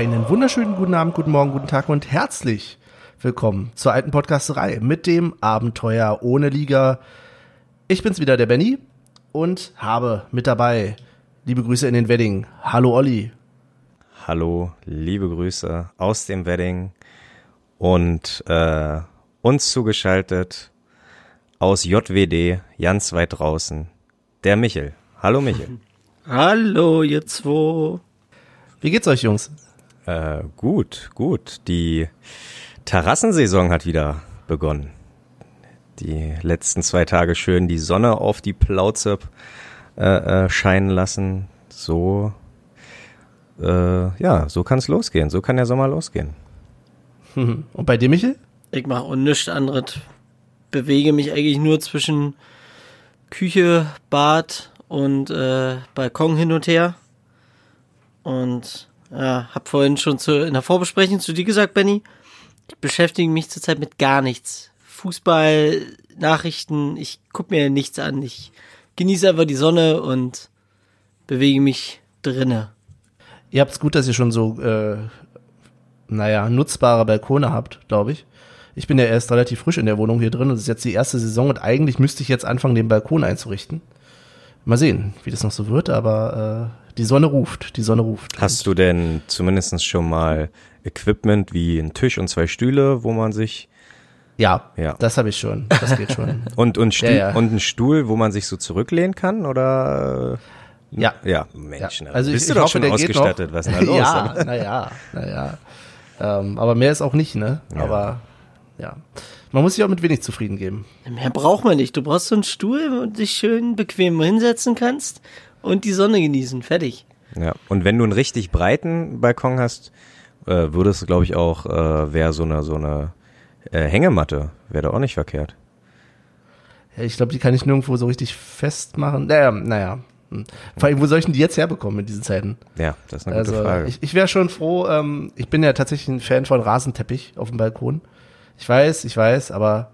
Einen wunderschönen guten Abend, guten Morgen, guten Tag und herzlich willkommen zur alten Podcasterei mit dem Abenteuer ohne Liga. Ich bin's wieder, der Benny, und habe mit dabei liebe Grüße in den Wedding. Hallo Olli. Hallo, liebe Grüße aus dem Wedding und äh, uns zugeschaltet aus JWD, ganz weit draußen, der Michel. Hallo Michel. Hallo, ihr zwei. Wie geht's euch, Jungs? Äh, gut, gut. Die Terrassensaison hat wieder begonnen. Die letzten zwei Tage schön die Sonne auf die Plauze äh, äh, scheinen lassen. So, äh, ja, so kann's losgehen. So kann der Sommer losgehen. Und bei dir, Michel? Ich mache auch nichts anderes. Bewege mich eigentlich nur zwischen Küche, Bad und äh, Balkon hin und her. Und ja, hab vorhin schon zu, in der Vorbesprechung zu dir gesagt, Benny, ich beschäftige mich zurzeit mit gar nichts. Fußball, Nachrichten, ich guck mir nichts an. Ich genieße einfach die Sonne und bewege mich drinne. Ihr habt's gut, dass ihr schon so, äh, naja, nutzbare Balkone habt, glaube ich. Ich bin ja erst relativ frisch in der Wohnung hier drin und es ist jetzt die erste Saison und eigentlich müsste ich jetzt anfangen, den Balkon einzurichten. Mal sehen, wie das noch so wird, aber äh, die Sonne ruft, die Sonne ruft. Hast du denn zumindest schon mal Equipment wie ein Tisch und zwei Stühle, wo man sich Ja, Ja. das habe ich schon. Das geht schon. und und, Stuhl, Ja, ja. und einen Stuhl, wo man sich so zurücklehnen kann oder ja. ja, Ja, Mensch, na, also ich, bist ich du doch hoffe, schon ausgestattet, was ist denn da los? ja, naja, naja. Ähm, aber mehr ist auch nicht, ne? Ja. Aber ja. Man muss sich auch mit wenig zufrieden geben. Mehr braucht man nicht. Du brauchst so einen Stuhl, wo du dich schön bequem hinsetzen kannst und die Sonne genießen. Fertig. Ja, und wenn du einen richtig breiten Balkon hast, äh, würde es, glaube ich, auch, äh, wäre so eine, so eine äh, Hängematte, wäre da auch nicht verkehrt. Ja, ich glaube, die kann ich nirgendwo so richtig festmachen. Naja, naja. Hm. Vor allem, wo soll ich denn die jetzt herbekommen in diesen Zeiten? Ja, das ist eine Also gute Frage. ich, ich wäre schon froh, ähm, ich bin ja tatsächlich ein Fan von Rasenteppich auf dem Balkon. Ich weiß, ich weiß, aber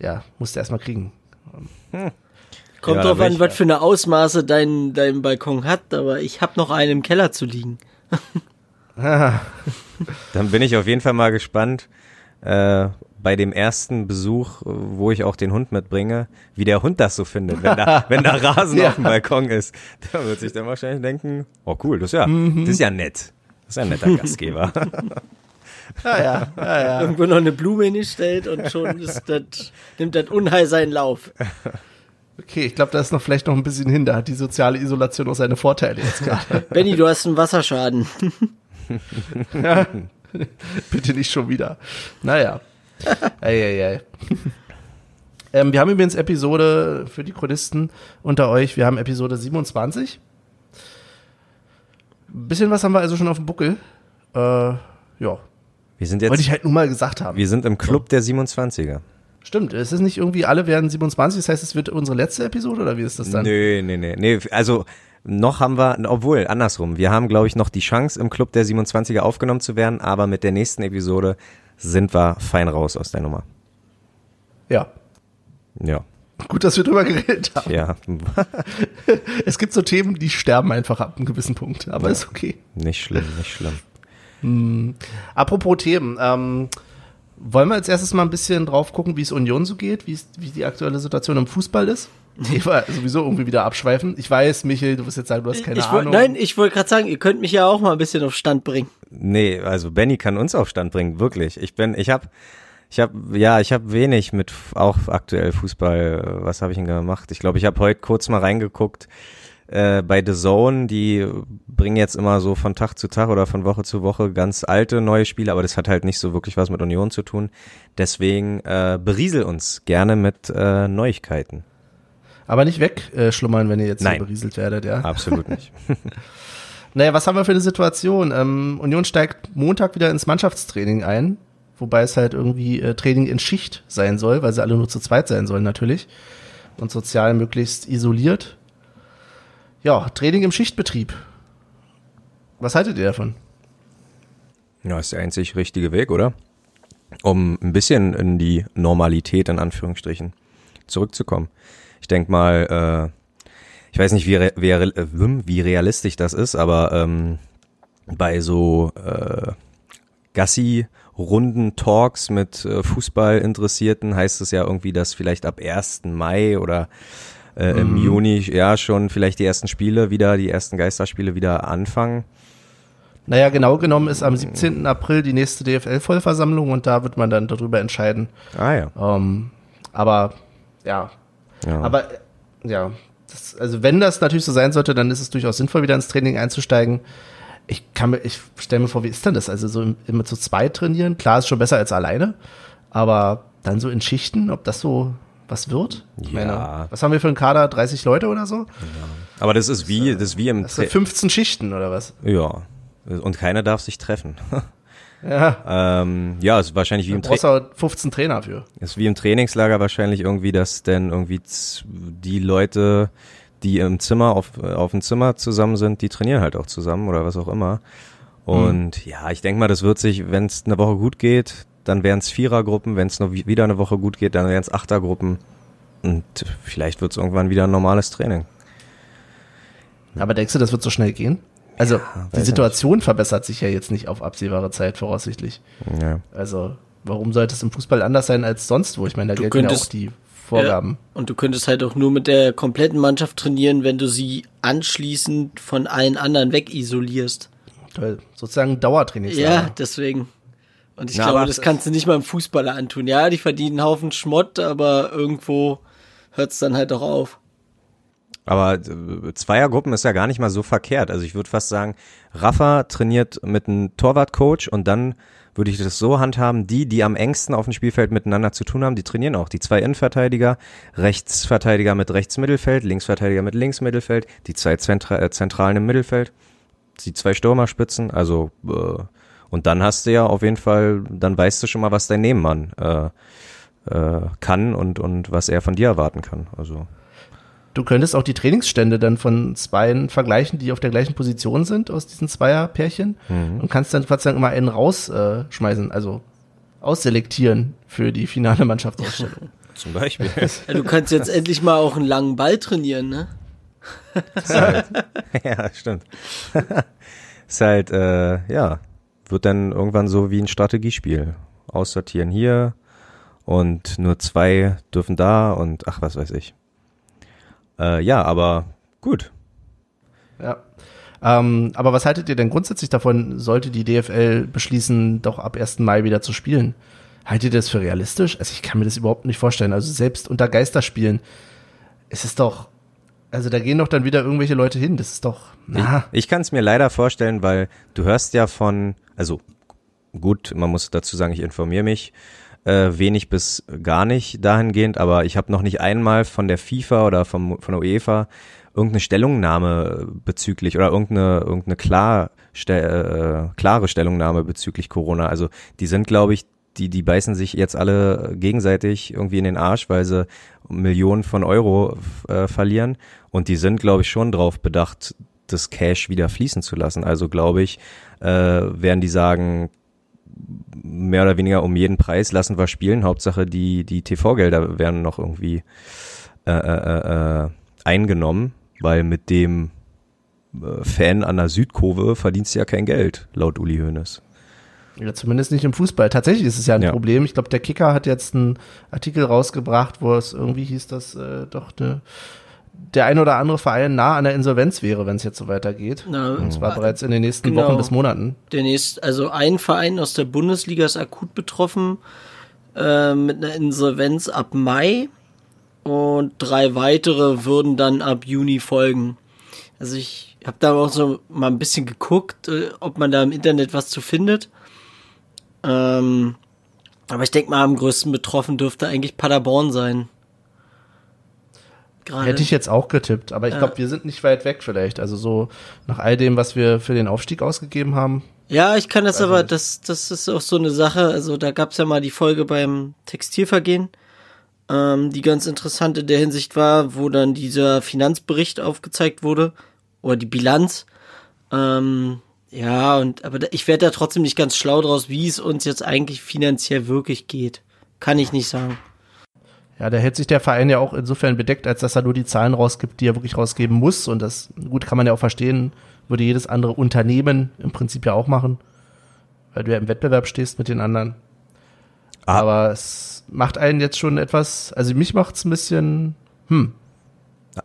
ja, musste erst mal kriegen. Kommt Ja, drauf an, ich- was für eine Ausmaße dein, dein Balkon hat, aber ich habe noch einen im Keller zu liegen. Dann bin ich auf jeden Fall mal gespannt, äh, bei dem ersten Besuch, wo ich auch den Hund mitbringe, wie der Hund das so findet, wenn da, wenn da Rasen Ja. auf dem Balkon ist. Da wird sich dann wahrscheinlich denken, oh cool, das ist ja, Mhm. das ist ja nett. Das ist ja ein netter Gastgeber. Ja, ja, ja, ja. Irgendwo noch eine Blume hingestellt und schon ist das, nimmt das Unheil seinen Lauf. Okay, ich glaube, da ist noch vielleicht noch ein bisschen hin. Da hat die soziale Isolation auch seine Vorteile jetzt gerade. Benny, du hast einen Wasserschaden. Bitte nicht schon wieder. Naja. Eieiei. ähm, wir haben übrigens Episode für die Chronisten unter euch. Wir haben Episode 27. Ein bisschen was haben wir also schon auf dem Buckel. Äh, ja. Wir sind Wollte jetzt, ich halt nur mal gesagt haben. wir sind im Club der 27er. Stimmt, es ist nicht irgendwie, alle werden 27, das heißt, es wird unsere letzte Episode oder wie ist das dann? Nö, nee, nee, nee. Also noch haben wir, obwohl, andersrum, wir haben, glaube ich, noch die Chance, im Club der 27er aufgenommen zu werden, aber mit der nächsten Episode sind wir fein raus aus der Nummer. Ja. Ja, Gut, dass wir drüber geredet haben. ja, Es gibt so Themen, die sterben einfach ab einem gewissen Punkt, aber ist okay. nicht schlimm, nicht schlimm. Apropos Themen, ähm, wollen wir als erstes mal ein bisschen drauf gucken, wie es Union so geht, wie, es, wie die aktuelle Situation im Fußball ist? Ich war sowieso irgendwie wieder abschweifen. Ich weiß, Michel, du wirst jetzt sagen, du hast keine ich Ahnung. nein, ich wollte gerade sagen, ihr könnt mich ja auch mal ein bisschen auf Stand bringen. Nee, also Benny kann uns auf Stand bringen, wirklich. Ich bin, ich habe, ich habe, ja, ich habe wenig mit auch aktuell Fußball. Was habe ich denn gemacht? Ich glaube, ich habe heute kurz mal reingeguckt äh, bei The Zone. Die bringen jetzt immer so von Tag zu Tag oder von Woche zu Woche ganz alte neue Spiele, aber das hat halt nicht so wirklich was mit Union zu tun. Deswegen äh, beriesel uns gerne mit äh, Neuigkeiten. Aber nicht wegschlummern, äh, wenn ihr jetzt Nein. berieselt werdet, ja. Absolut nicht. Naja, was haben wir für eine Situation? Ähm, Union steigt Montag wieder ins Mannschaftstraining ein, wobei es halt irgendwie äh, Training in Schicht sein soll, weil sie alle nur zu zweit sein sollen natürlich und sozial möglichst isoliert. Ja, Training im Schichtbetrieb. Was haltet ihr davon? Ja, ist der einzig richtige Weg, oder? Um ein bisschen in die Normalität, in Anführungsstrichen, zurückzukommen. Ich denke mal, äh, ich weiß nicht, wie, re wie, re- äh, wie realistisch das ist, aber ähm, bei so äh, Gassi-Runden Talks mit äh, Fußballinteressierten heißt es ja irgendwie, dass vielleicht ab 1. Mai oder äh, im Mhm. Juni ja schon vielleicht die ersten Spiele wieder, die ersten Geisterspiele wieder anfangen. Naja, genau genommen ist am 17. April die nächste DFL-Vollversammlung und da wird man dann darüber entscheiden. Ah ja. Ähm, aber ja, ja. aber ja, das, also wenn das natürlich so sein sollte, dann ist es durchaus sinnvoll, wieder ins Training einzusteigen. Ich kann mir, ich stelle mir vor, wie ist denn das? Also so im- immer zu zweit trainieren, klar ist schon besser als alleine, aber dann so in Schichten, ob das so was wird? Ja. was haben wir für einen Kader? 30 Leute oder so? Aber das ist wie, das ist wie im Das sind Tra 15 Schichten oder was? Ja. Und keiner darf sich treffen. Ja, ähm, ja, es ist wahrscheinlich wie im, Tra brauchst du auch 15 Trainer für. ist wie im Trainingslager wahrscheinlich irgendwie, dass denn irgendwie die Leute, die im Zimmer auf, auf dem Zimmer zusammen sind, die trainieren halt auch zusammen oder was auch immer. Und ja, ich denke mal, das wird sich, wenn es eine Woche gut geht, dann wären es Vierergruppen, wenn es noch wi- wieder eine Woche gut geht, dann wären es Achtergruppen. Und vielleicht wird es irgendwann wieder ein normales Training. Aber denkst du, das wird so schnell gehen? Also, die weiß Situation verbessert sich ja jetzt nicht auf absehbare Zeit voraussichtlich. Ja. Also, warum sollte es im Fußball anders sein als sonst wo? Ich meine, da Du gelten ja auch könntest- die Vorgaben. Ja, und du könntest halt auch nur mit der kompletten Mannschaft trainieren, wenn du sie anschließend von allen anderen wegisolierst. Toll. Sozusagen Dauertrainingslager. Ja, deswegen. Und ich Na, glaube, das kannst du nicht mal einem Fußballer antun. Ja, die verdienen einen Haufen Schmott, aber irgendwo hört's dann halt auch auf. Aber äh, Zweiergruppen ist ja gar nicht mal so verkehrt. Also ich würde fast sagen, Rafa trainiert mit einem Torwartcoach und dann würde ich das so handhaben, die, die am engsten auf dem Spielfeld miteinander zu tun haben, die trainieren auch. Die zwei Innenverteidiger, Rechtsverteidiger mit Rechtsmittelfeld, Linksverteidiger mit Linksmittelfeld, die zwei Zentra äh, Zentralen im Mittelfeld, die zwei Stürmerspitzen, also äh, und dann hast du ja auf jeden Fall, dann weißt du schon mal, was dein Nebenmann äh, äh, kann und, und was er von dir erwarten kann. Also Du könntest auch die Trainingsstände dann von Zweien vergleichen, die auf der gleichen Position sind aus diesen Zweierpärchen Mhm. und kannst dann sozusagen immer einen rausschmeißen, äh, also ausselektieren für die finale Mannschaftsausstellung. zum Beispiel. Ja, du kannst jetzt endlich mal auch einen langen Ball trainieren, ne? ja, stimmt. ist halt, äh, ja, wird dann irgendwann so wie ein Strategiespiel. Aussortieren hier und nur zwei dürfen da und ach, was weiß ich. Äh, ja, aber gut. Ja. Ähm, aber was haltet ihr denn grundsätzlich davon, sollte die DFL beschließen, doch ab 1. Mai wieder zu spielen? Haltet ihr das für realistisch? Also ich kann mir das überhaupt nicht vorstellen. Also selbst unter Geisterspielen ist es doch, also da gehen doch dann wieder irgendwelche Leute hin. Das ist doch, na, Ich, ich kann es mir leider vorstellen, weil du hörst ja von, also gut, man muss dazu sagen, ich informiere mich äh, wenig bis gar nicht dahingehend, aber ich habe noch nicht einmal von der FIFA oder vom, von der UEFA irgendeine Stellungnahme bezüglich oder irgendeine, irgendeine klar, ste äh, klare Stellungnahme bezüglich Corona. Also die sind, glaube ich, die, die beißen sich jetzt alle gegenseitig irgendwie in den Arsch, weil sie Millionen von Euro äh, verlieren. Und die sind, glaube ich, schon drauf bedacht, das Cash wieder fließen zu lassen. Also glaube ich, äh, werden die sagen, mehr oder weniger um jeden Preis lassen wir spielen. Hauptsache die, die TV-Gelder werden noch irgendwie äh, äh, äh, eingenommen, weil mit dem äh, Fan an der Südkurve verdienst du ja kein Geld, laut Uli Hoeneß. Ja, zumindest nicht im Fußball. Tatsächlich ist es ja ein Ja. Problem. Ich glaube, der Kicker hat jetzt einen Artikel rausgebracht, wo es irgendwie hieß, dass äh, doch ne, der ein oder andere Verein nah an der Insolvenz wäre, wenn es jetzt so weitergeht. Na, Und zwar bereits in den nächsten Genau. Wochen bis Monaten. Der nächste, also ein Verein aus der Bundesliga ist akut betroffen äh, mit einer Insolvenz ab Mai und drei weitere würden dann ab Juni folgen. Also ich habe da auch so mal ein bisschen geguckt, äh, ob man da im Internet was zu findet. Ähm, aber ich denke mal, am größten betroffen dürfte eigentlich Paderborn sein. Gerade. Hätte ich jetzt auch getippt, aber ich Ja. glaube, wir sind nicht weit weg vielleicht. Also so nach all dem, was wir für den Aufstieg ausgegeben haben. Ja, ich kann das Weiß aber, das, das ist auch so eine Sache. Also da gab's ja mal die Folge beim Textilvergehen, ähm, die ganz interessant in der Hinsicht war, wo dann dieser Finanzbericht aufgezeigt wurde oder die Bilanz. Ähm, ja, und aber ich werde da trotzdem nicht ganz schlau draus, wie es uns jetzt eigentlich finanziell wirklich geht. Kann ich nicht sagen. Ja, da hält sich der Verein ja auch insofern bedeckt, als dass er nur die Zahlen rausgibt, die er wirklich rausgeben muss. Und das, gut, kann man ja auch verstehen. Würde jedes andere Unternehmen im Prinzip ja auch machen, weil du ja im Wettbewerb stehst mit den anderen. Ah. Aber es macht einen jetzt schon etwas, also mich macht's ein bisschen, hm,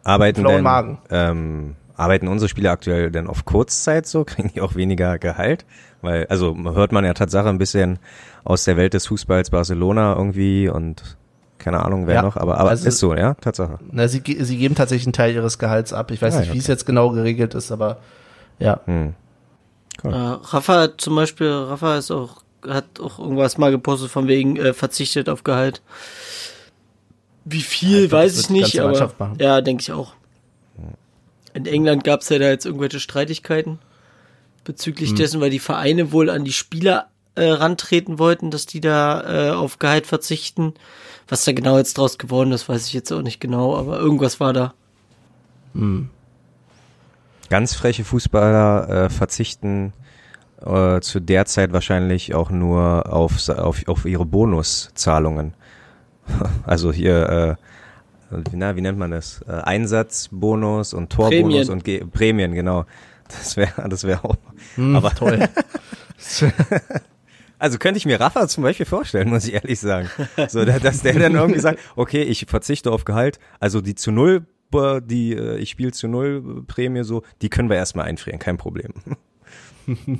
Arbeiten denn, Magen. Ähm, arbeiten unsere Spieler aktuell denn auf Kurzzeit so? Kriegen die auch weniger Gehalt? Weil, also hört man ja Tatsache ein bisschen aus der Welt des Fußballs Barcelona irgendwie und keine Ahnung wer Ja, noch, aber, aber also- ist so, ja, Tatsache. na, sie, sie geben tatsächlich einen Teil ihres Gehalts ab. Ich weiß Ah, nicht, ja, wie es jetzt genau geregelt ist, aber ja. Hm. Äh, Rafa zum Beispiel, Rafa ist auch, hat auch irgendwas mal gepostet von wegen äh, verzichtet auf Gehalt. Wie viel, Ja, weiß ich nicht, aber ja, denke ich auch. In England gab es ja da jetzt irgendwelche Streitigkeiten bezüglich Hm. dessen, weil die Vereine wohl an die Spieler äh, rantreten wollten, dass die da äh, auf Gehalt verzichten. Was da genau jetzt draus geworden ist, weiß ich jetzt auch nicht genau, aber irgendwas war da. Ganz freche Fußballer äh, verzichten äh, zu der Zeit wahrscheinlich auch nur auf, auf, auf ihre Bonuszahlungen. Also hier, äh, na, wie nennt man das? Äh, Einsatzbonus und Torbonus Prämien. und Ge Prämien, genau. Das wäre das wäre auch. Hm, Aber- toll. Also könnte ich mir Rafa zum Beispiel vorstellen, muss ich ehrlich sagen. So, da- dass der dann irgendwie sagt, okay, ich verzichte auf Gehalt, also die zu null, äh, die äh, ich spiele zu null äh, Prämie so, die können wir erstmal einfrieren, kein Problem.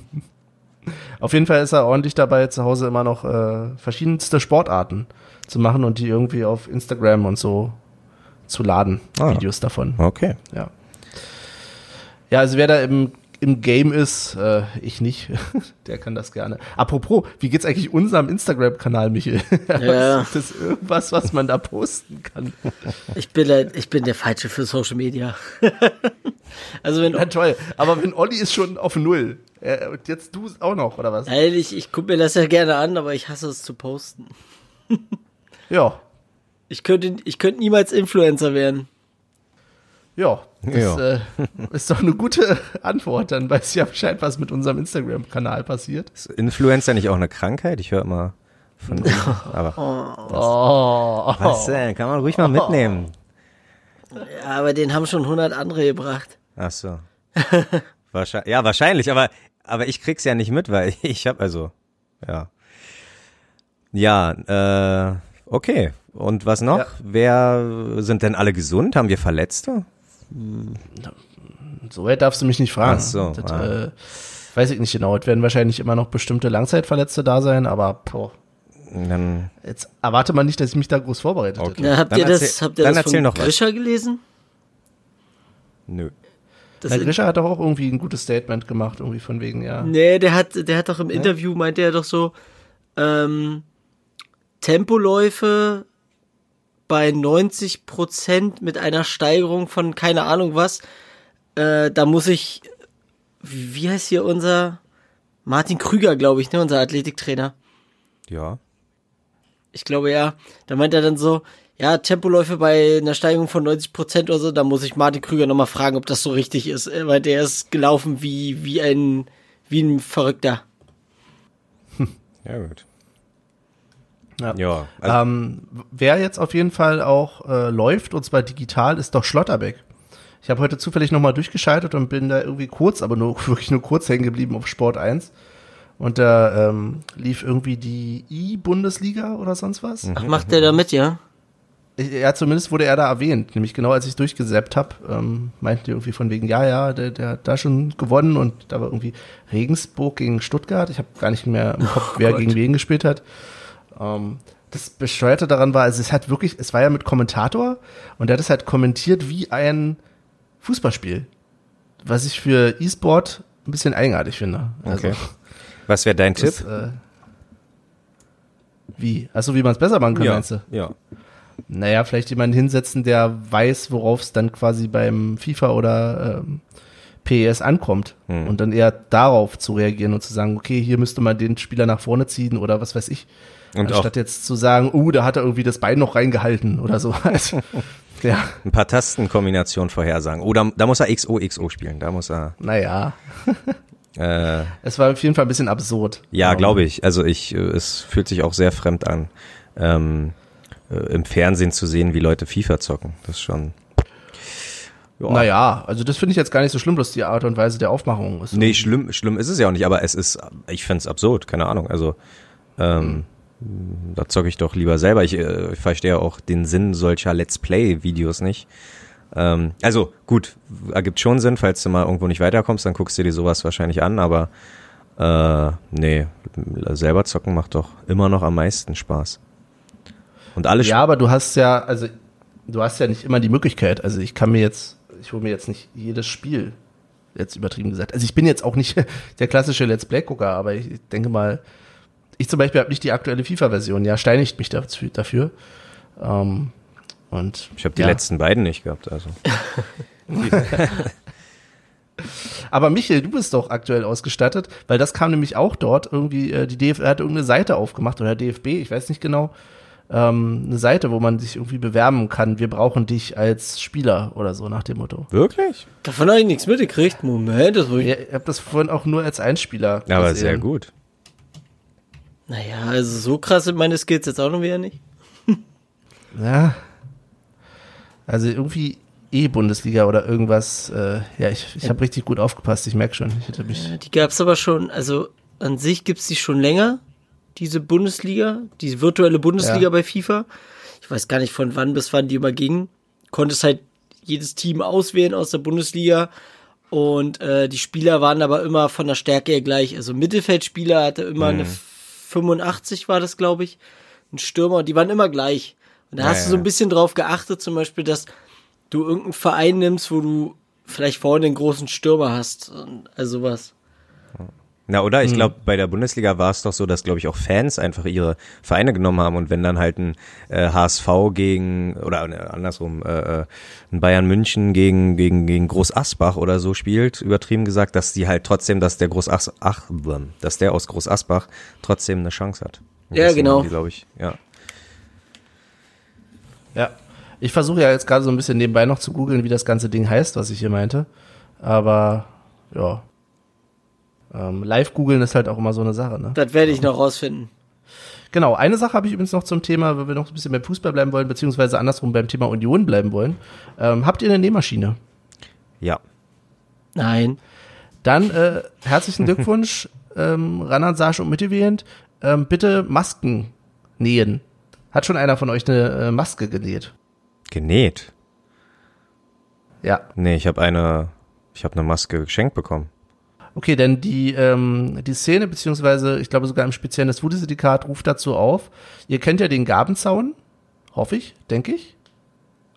Auf jeden Fall ist er ordentlich dabei, zu Hause immer noch äh, verschiedenste Sportarten zu machen und die irgendwie auf Instagram und so zu laden, Ah. Videos davon. Okay. Ja. Ja, also wer da im, im Game ist, äh, ich nicht, der kann das gerne. Apropos, wie geht's eigentlich unserem Instagram-Kanal, Michael? Ja. Ist das irgendwas, was man da posten kann? Ich bin, der, ich bin der Falsche für Social Media. also wenn Na toll, aber wenn Olli ist schon auf Null, und jetzt du auch noch, oder was? Nein, ich, ich gucke mir das ja gerne an, aber ich hasse es zu posten. Ja, Ich könnte, ich könnte niemals Influencer werden. ja. Das Ja. Äh, ist doch eine gute Antwort. Dann weiß ich ja Bescheid, was mit unserem Instagram-Kanal passiert. Ist Influencer nicht auch eine Krankheit? Ich höre immer von. aber Oh. was denn? Kann man ruhig mal mitnehmen. Ja, aber den haben schon 100 andere gebracht. Ach so. Wahrscheinlich, ja, wahrscheinlich, aber, aber ich krieg's ja nicht mit, weil ich habe also, ja. Ja, äh, okay. Und was noch? Ja. Wer sind denn alle gesund? Haben wir Verletzte? So weit darfst du mich nicht fragen. Ach so, Das, ah. äh, weiß ich nicht genau. Es werden wahrscheinlich immer noch bestimmte Langzeitverletzte da sein, aber boah, Dann, jetzt erwarte man nicht, dass ich mich da groß vorbereitet Okay. hätte. Ja, habt Dann ihr das, erzähl- habt ihr dann das erzähl von noch was. Grisha gelesen? nö. Das Na, Grisha hat doch auch irgendwie ein gutes Statement gemacht, irgendwie von wegen, ja. Nee, der hat, der hat doch im Interview, meinte er doch so, ähm, Tempoläufe bei 90 Prozent mit einer Steigerung von keine Ahnung was, äh, da muss ich, wie heißt hier unser, Martin Krüger, glaube ich, ne, unser Athletiktrainer. Ja. Ich glaube ja. Da meint er dann so, ja, Tempoläufe bei einer Steigerung von 90 Prozent oder so, da muss ich Martin Krüger nochmal fragen, ob das so richtig ist, äh, weil der ist gelaufen wie, wie ein, wie ein Verrückter. Ja, gut. Ja. Ja. Also, Ähm, wer jetzt auf jeden Fall auch äh, läuft, und zwar digital, ist doch Schlotterbeck. Ich habe heute zufällig nochmal durchgeschaltet und bin da irgendwie kurz, aber nur wirklich nur kurz hängen geblieben auf Sport 1. Und da ähm, lief irgendwie die I-Bundesliga oder sonst was. Ach, macht der da mit, ja? Ja, zumindest wurde er da erwähnt. Nämlich genau als ich durchgesäppt habe, ähm, meinten die irgendwie von wegen, ja, ja, der, der hat da schon gewonnen und da war irgendwie Regensburg gegen Stuttgart. Ich habe gar nicht mehr im Kopf, wer Gott. gegen wen gespielt hat. Ähm, das Bescheuerte daran war, also es hat wirklich, es war ja mit Kommentator und der hat es halt kommentiert wie ein Fußballspiel. Was ich für E-Sport ein bisschen eigenartig finde. Also, Okay. was wäre dein das, Tipp? äh, wie? Also wie man es besser machen kann, Ja. meinst du? Ja. Naja, vielleicht jemanden hinsetzen, der weiß, worauf es dann quasi beim FIFA oder ähm, PES ankommt. Hm. Und dann eher darauf zu reagieren und zu sagen, okay, hier müsste man den Spieler nach vorne ziehen oder was weiß ich. Und Anstatt jetzt zu sagen, uh, da hat er irgendwie das Bein noch reingehalten oder so. Also, ja, ein paar Tastenkombinationen vorhersagen. Oder da muss er XOXO spielen. Da muss er. naja. Äh, Es war auf jeden Fall ein bisschen absurd. Ja, Ähm, glaube ich. Also ich, äh, es fühlt sich auch sehr fremd an, ähm, äh, im Fernsehen zu sehen, wie Leute FIFA zocken. Das ist schon. Ja. Naja, also das finde ich jetzt gar nicht so schlimm, bloß die Art und Weise der Aufmachung ist. Nee, schlimm, schlimm ist es ja auch nicht, aber es ist, ich find's absurd, keine Ahnung. Also, ähm, da zocke ich doch lieber selber. Ich, äh, ich verstehe auch den Sinn solcher Let's Play-Videos nicht. Ähm, also gut, ergibt schon Sinn, falls du mal irgendwo nicht weiterkommst, dann guckst du dir sowas wahrscheinlich an, aber äh, nee, selber zocken macht doch immer noch am meisten Spaß. Und alle Ja, aber du hast ja, also du hast ja nicht immer die Möglichkeit. Also ich kann mir jetzt, ich hole mir jetzt nicht jedes Spiel, jetzt übertrieben gesagt. Also ich bin jetzt auch nicht der klassische Let's Play-Gucker, aber ich denke mal, ich zum Beispiel habe nicht die aktuelle FIFA-Version, ja, steinigt mich dafür. dafür. Ähm, und Ich habe die ja. letzten beiden nicht gehabt, also. Aber Michael, du bist doch aktuell ausgestattet, weil das kam nämlich auch dort irgendwie, äh, die DFB hat irgendeine Seite aufgemacht oder DFB, ich weiß nicht genau, ähm, eine Seite, wo man sich irgendwie bewerben kann. Wir brauchen dich als Spieler oder so nach dem Motto. Wirklich? Davon habe ich nichts mitgekriegt. Moment, das ich. Ja, ich habe das vorhin auch nur als Einspieler. Aber gesehen. sehr gut. Naja, also so krass sind meine Skills jetzt auch noch wieder nicht. Ja. Also irgendwie E-Bundesliga oder irgendwas. Äh, ja, ich, ich habe richtig gut aufgepasst, ich merke schon. Ich mich. Ja, Die gab's aber schon, also an sich gibt's die schon länger, diese Bundesliga, diese virtuelle Bundesliga Ja. bei FIFA. Ich weiß gar nicht von wann bis wann die immer ging. Konntest halt jedes Team auswählen aus der Bundesliga und äh, die Spieler waren aber immer von der Stärke her gleich. Also Mittelfeldspieler hatte immer eine 85 war das, glaube ich. Ein Stürmer, die waren immer gleich. Und da Ja, hast du so ein bisschen drauf geachtet, zum Beispiel, dass du irgendeinen Verein nimmst, wo du vielleicht vorne einen großen Stürmer hast. Und Also was. Na, oder? Ich glaube, bei der Bundesliga war es doch so, dass, glaube ich, auch Fans einfach ihre Vereine genommen haben und wenn dann halt ein äh, HSV gegen, oder äh, andersrum, äh, äh, ein Bayern München gegen, gegen, gegen Groß Asbach oder so spielt, übertrieben gesagt, dass die halt trotzdem, dass der Groß Ach, ach, dass der aus Groß Asbach trotzdem eine Chance hat. Und Ja, genau. glaube ich, ja. Ja. Ich versuche ja jetzt gerade so ein bisschen nebenbei noch zu googeln, wie das ganze Ding heißt, was ich hier meinte. Aber ja. Ähm, live googeln ist halt auch immer so eine Sache, ne? Das werde ich noch rausfinden. Genau, eine Sache habe ich übrigens noch zum Thema, wenn wir noch ein bisschen beim Fußball bleiben wollen, beziehungsweise andersrum beim Thema Union bleiben wollen. Ähm, habt ihr eine Nähmaschine? Ja. Nein. Dann äh, herzlichen Glückwunsch, ähm, Ranan, Sasch und Mittelwehend. Ähm, bitte Masken nähen. Hat schon einer von euch eine äh, Maske genäht? Genäht. Ja. Nee, ich habe eine, ich habe eine Maske geschenkt bekommen. Okay, denn die, ähm, die Szene, beziehungsweise ich glaube sogar im Speziellen das Foodie-Syndikat ruft dazu auf. Ihr kennt ja den Gabenzaun, hoffe ich, denke ich.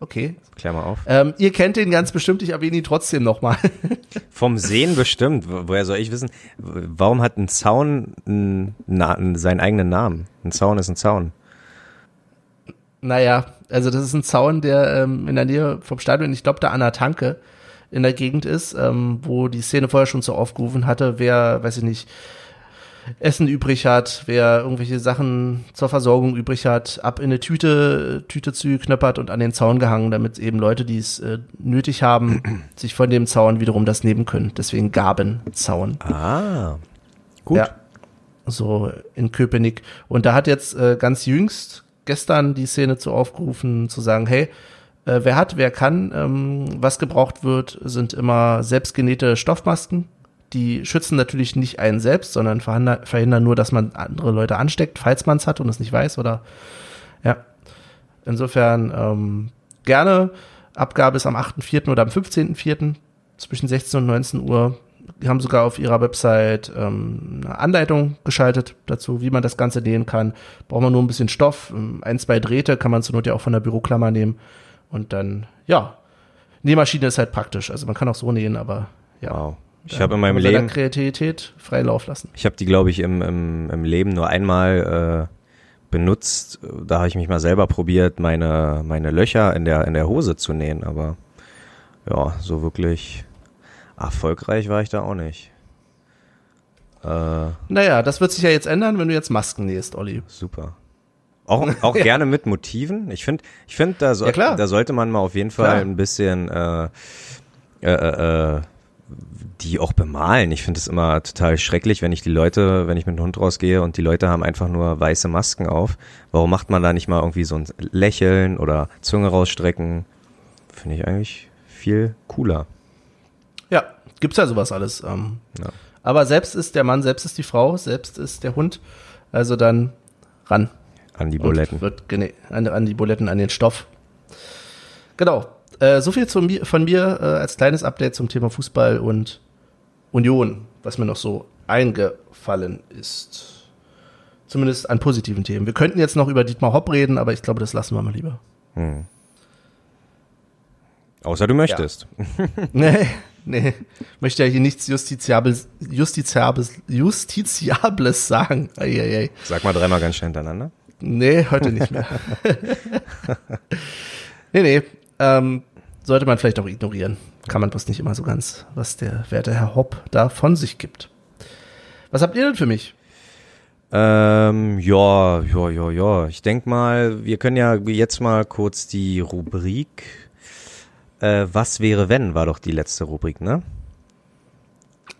Okay. Klär mal auf. Ähm, ihr kennt den ganz bestimmt, ich erwähne ihn trotzdem nochmal. Vom Sehen bestimmt. Wo- Woher soll ich wissen? Warum hat ein Zaun einen, Na- seinen eigenen Namen? Ein Zaun ist ein Zaun. naja, also das ist ein Zaun, der ähm, in der Nähe vom Stadion, ich glaube da an der Tanke in der Gegend ist, ähm, wo die Szene vorher schon so aufgerufen hatte, wer, weiß ich nicht, Essen übrig hat, wer irgendwelche Sachen zur Versorgung übrig hat, ab in eine Tüte, Tüte zugeknöppert und an den Zaun gehangen, damit eben Leute, die es äh, nötig haben, sich von dem Zaun wiederum das nehmen können. Deswegen Gabenzaun. Ah. Gut. Ja. So in Köpenick. Und da hat jetzt äh, ganz jüngst gestern die Szene zu aufgerufen, zu sagen, hey, äh, wer hat, wer kann, ähm, was gebraucht wird, sind immer selbstgenähte Stoffmasken. Die schützen natürlich nicht einen selbst, sondern verhindern, nur, dass man andere Leute ansteckt, falls man es hat und es nicht weiß oder ja. Insofern ähm, gerne. Abgabe ist am 8.4. oder am 15.4. zwischen 16 und 19 Uhr. Die haben sogar auf ihrer Website ähm, eine Anleitung geschaltet dazu, wie man das Ganze nähen kann. Braucht man nur ein bisschen Stoff, ähm, ein, zwei Drähte, kann man zur Not ja auch von der Büroklammer nehmen. Und dann, ja, Nähmaschine ist halt praktisch. Also man kann auch so nähen, aber ja. Wow. Ich habe in meinem Leben, Kreativität frei Lauf lassen. ich habe die, glaube ich, im, im, im Leben nur einmal äh, benutzt. Da habe ich mich mal selber probiert, meine, meine Löcher in der, in der Hose zu nähen, aber ja, so wirklich erfolgreich war ich da auch nicht. Äh, Naja, das wird sich ja jetzt ändern, wenn du jetzt Masken nähst, Olli. Super. Auch, auch gerne mit Motiven. Ich finde, ich finde, da, soll, Ja, da sollte man mal auf jeden Fall Klar. ein bisschen äh, äh, äh, die auch bemalen. Ich finde es immer total schrecklich, wenn ich die Leute, wenn ich mit dem Hund rausgehe und die Leute haben einfach nur weiße Masken auf. Warum macht man da nicht mal irgendwie so ein Lächeln oder Zunge rausstrecken? Finde ich eigentlich viel cooler. Ja, gibt's ja sowas alles. Ähm. Ja. Aber selbst ist der Mann, selbst ist die Frau, selbst ist der Hund. Also dann ran. An die Buletten. Wird an, an die Buletten, an den Stoff. Genau. Äh, so viel zu mir, von mir äh, als kleines Update zum Thema Fußball und Union, was mir noch so eingefallen ist. Zumindest an positiven Themen. Wir könnten jetzt noch über Dietmar Hopp reden, aber ich glaube, das lassen wir mal lieber. Außer du möchtest. Nee, nee. Möchte ja hier nichts Justiziables, Justiziables, Justiziables sagen. Eieiei. Sag mal dreimal ganz schnell hintereinander. Nee, heute nicht mehr. nee, nee. Ähm, sollte man vielleicht auch ignorieren. Kann man bloß nicht immer so ganz, was der werte Herr Hopp da von sich gibt. Was habt ihr denn für mich? Ähm, ja, ja, ja, ja. Ich denk mal, wir können ja jetzt mal kurz die Rubrik äh, Was wäre wenn, war doch die letzte Rubrik, ne?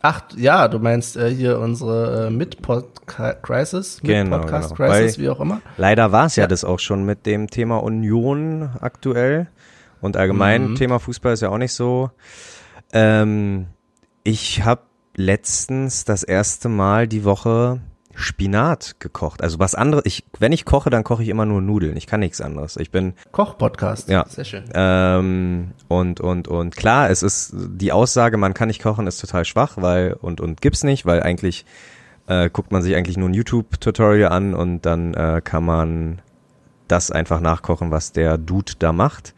Ach, ja, du meinst äh, hier unsere äh, Mid-Crisis, Genau, Mid-Podcast-Crisis, genau. wie auch immer. Leider war es ja. Ja. das auch schon mit dem Thema Union aktuell. Und allgemein Mhm. Thema Fußball ist ja auch nicht so. Ähm, ich habe letztens das erste Mal die Woche Spinat gekocht. Also was anderes. Ich, wenn ich koche, dann koche ich immer nur Nudeln. Ich kann nichts anderes. Ich bin Koch-Podcast. Ja. Sehr schön. ähm, und und und klar, es ist die Aussage, man kann nicht kochen, ist total schwach, weil und und gibt's nicht, weil eigentlich äh, guckt man sich eigentlich nur ein YouTube-Tutorial an und dann äh, kann man das einfach nachkochen, was der Dude da macht.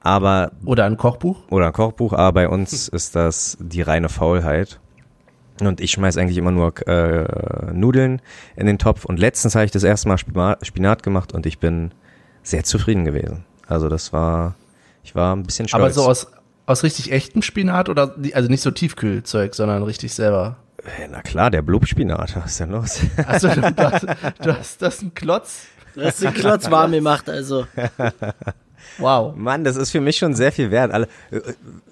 Aber Oder ein Kochbuch. oder ein Kochbuch, aber bei uns ist das die reine Faulheit. Und ich schmeiß eigentlich immer nur äh, Nudeln in den Topf. Und letztens habe ich das erste Mal Spinat gemacht und ich bin sehr zufrieden gewesen. Also das war, ich war ein bisschen stolz. Aber so aus, aus richtig echtem Spinat oder, die- also nicht so Tiefkühlzeug, sondern richtig selber. Äh, Na klar, der Blubspinat, was ist denn los? Also du, du hast das ein Klotz. Du hast den Klotz warm gemacht, also. Wow. Mann, das ist für mich schon sehr viel wert. Alle, äh,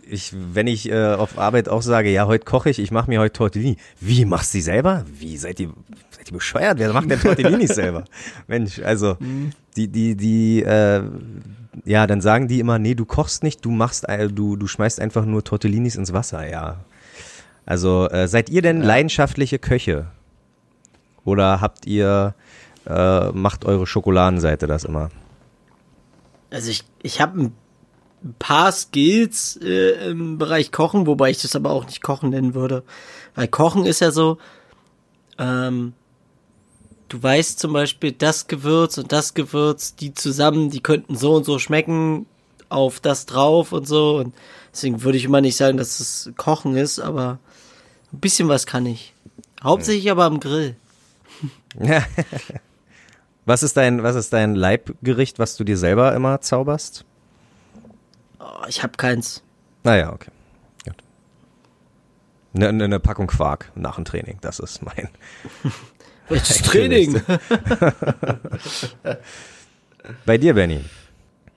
ich, wenn ich äh, auf Arbeit auch sage, ja, heute koche ich, ich mache mir heute Tortellini. Wie, machst du die selber? Wie, seid ihr, seid ihr bescheuert? Wer macht denn Tortellinis selber? Mensch, also, die, die, die, äh, ja, dann sagen die immer, nee, du kochst nicht, du machst, äh, du, du schmeißt einfach nur Tortellinis ins Wasser, ja. Also, äh, seid ihr denn leidenschaftliche Köche? Oder habt ihr, äh, macht eure Schokoladenseite das immer? Also ich, ich habe ein paar Skills äh, im Bereich Kochen, wobei ich das aber auch nicht Kochen nennen würde. Weil Kochen ist ja so, ähm, du weißt zum Beispiel, das Gewürz und das Gewürz, die zusammen, die könnten so und so schmecken, auf das drauf und so. Und deswegen würde ich immer nicht sagen, dass es Kochen ist, aber ein bisschen was kann ich. Hauptsächlich aber am Grill. Was ist dein, was ist dein Leibgericht, was du dir selber immer zauberst? Oh, ich habe keins. Naja, okay. Gut. Eine, eine, eine Packung Quark nach dem Training, das ist mein. Welches Training? Bei dir, Benny.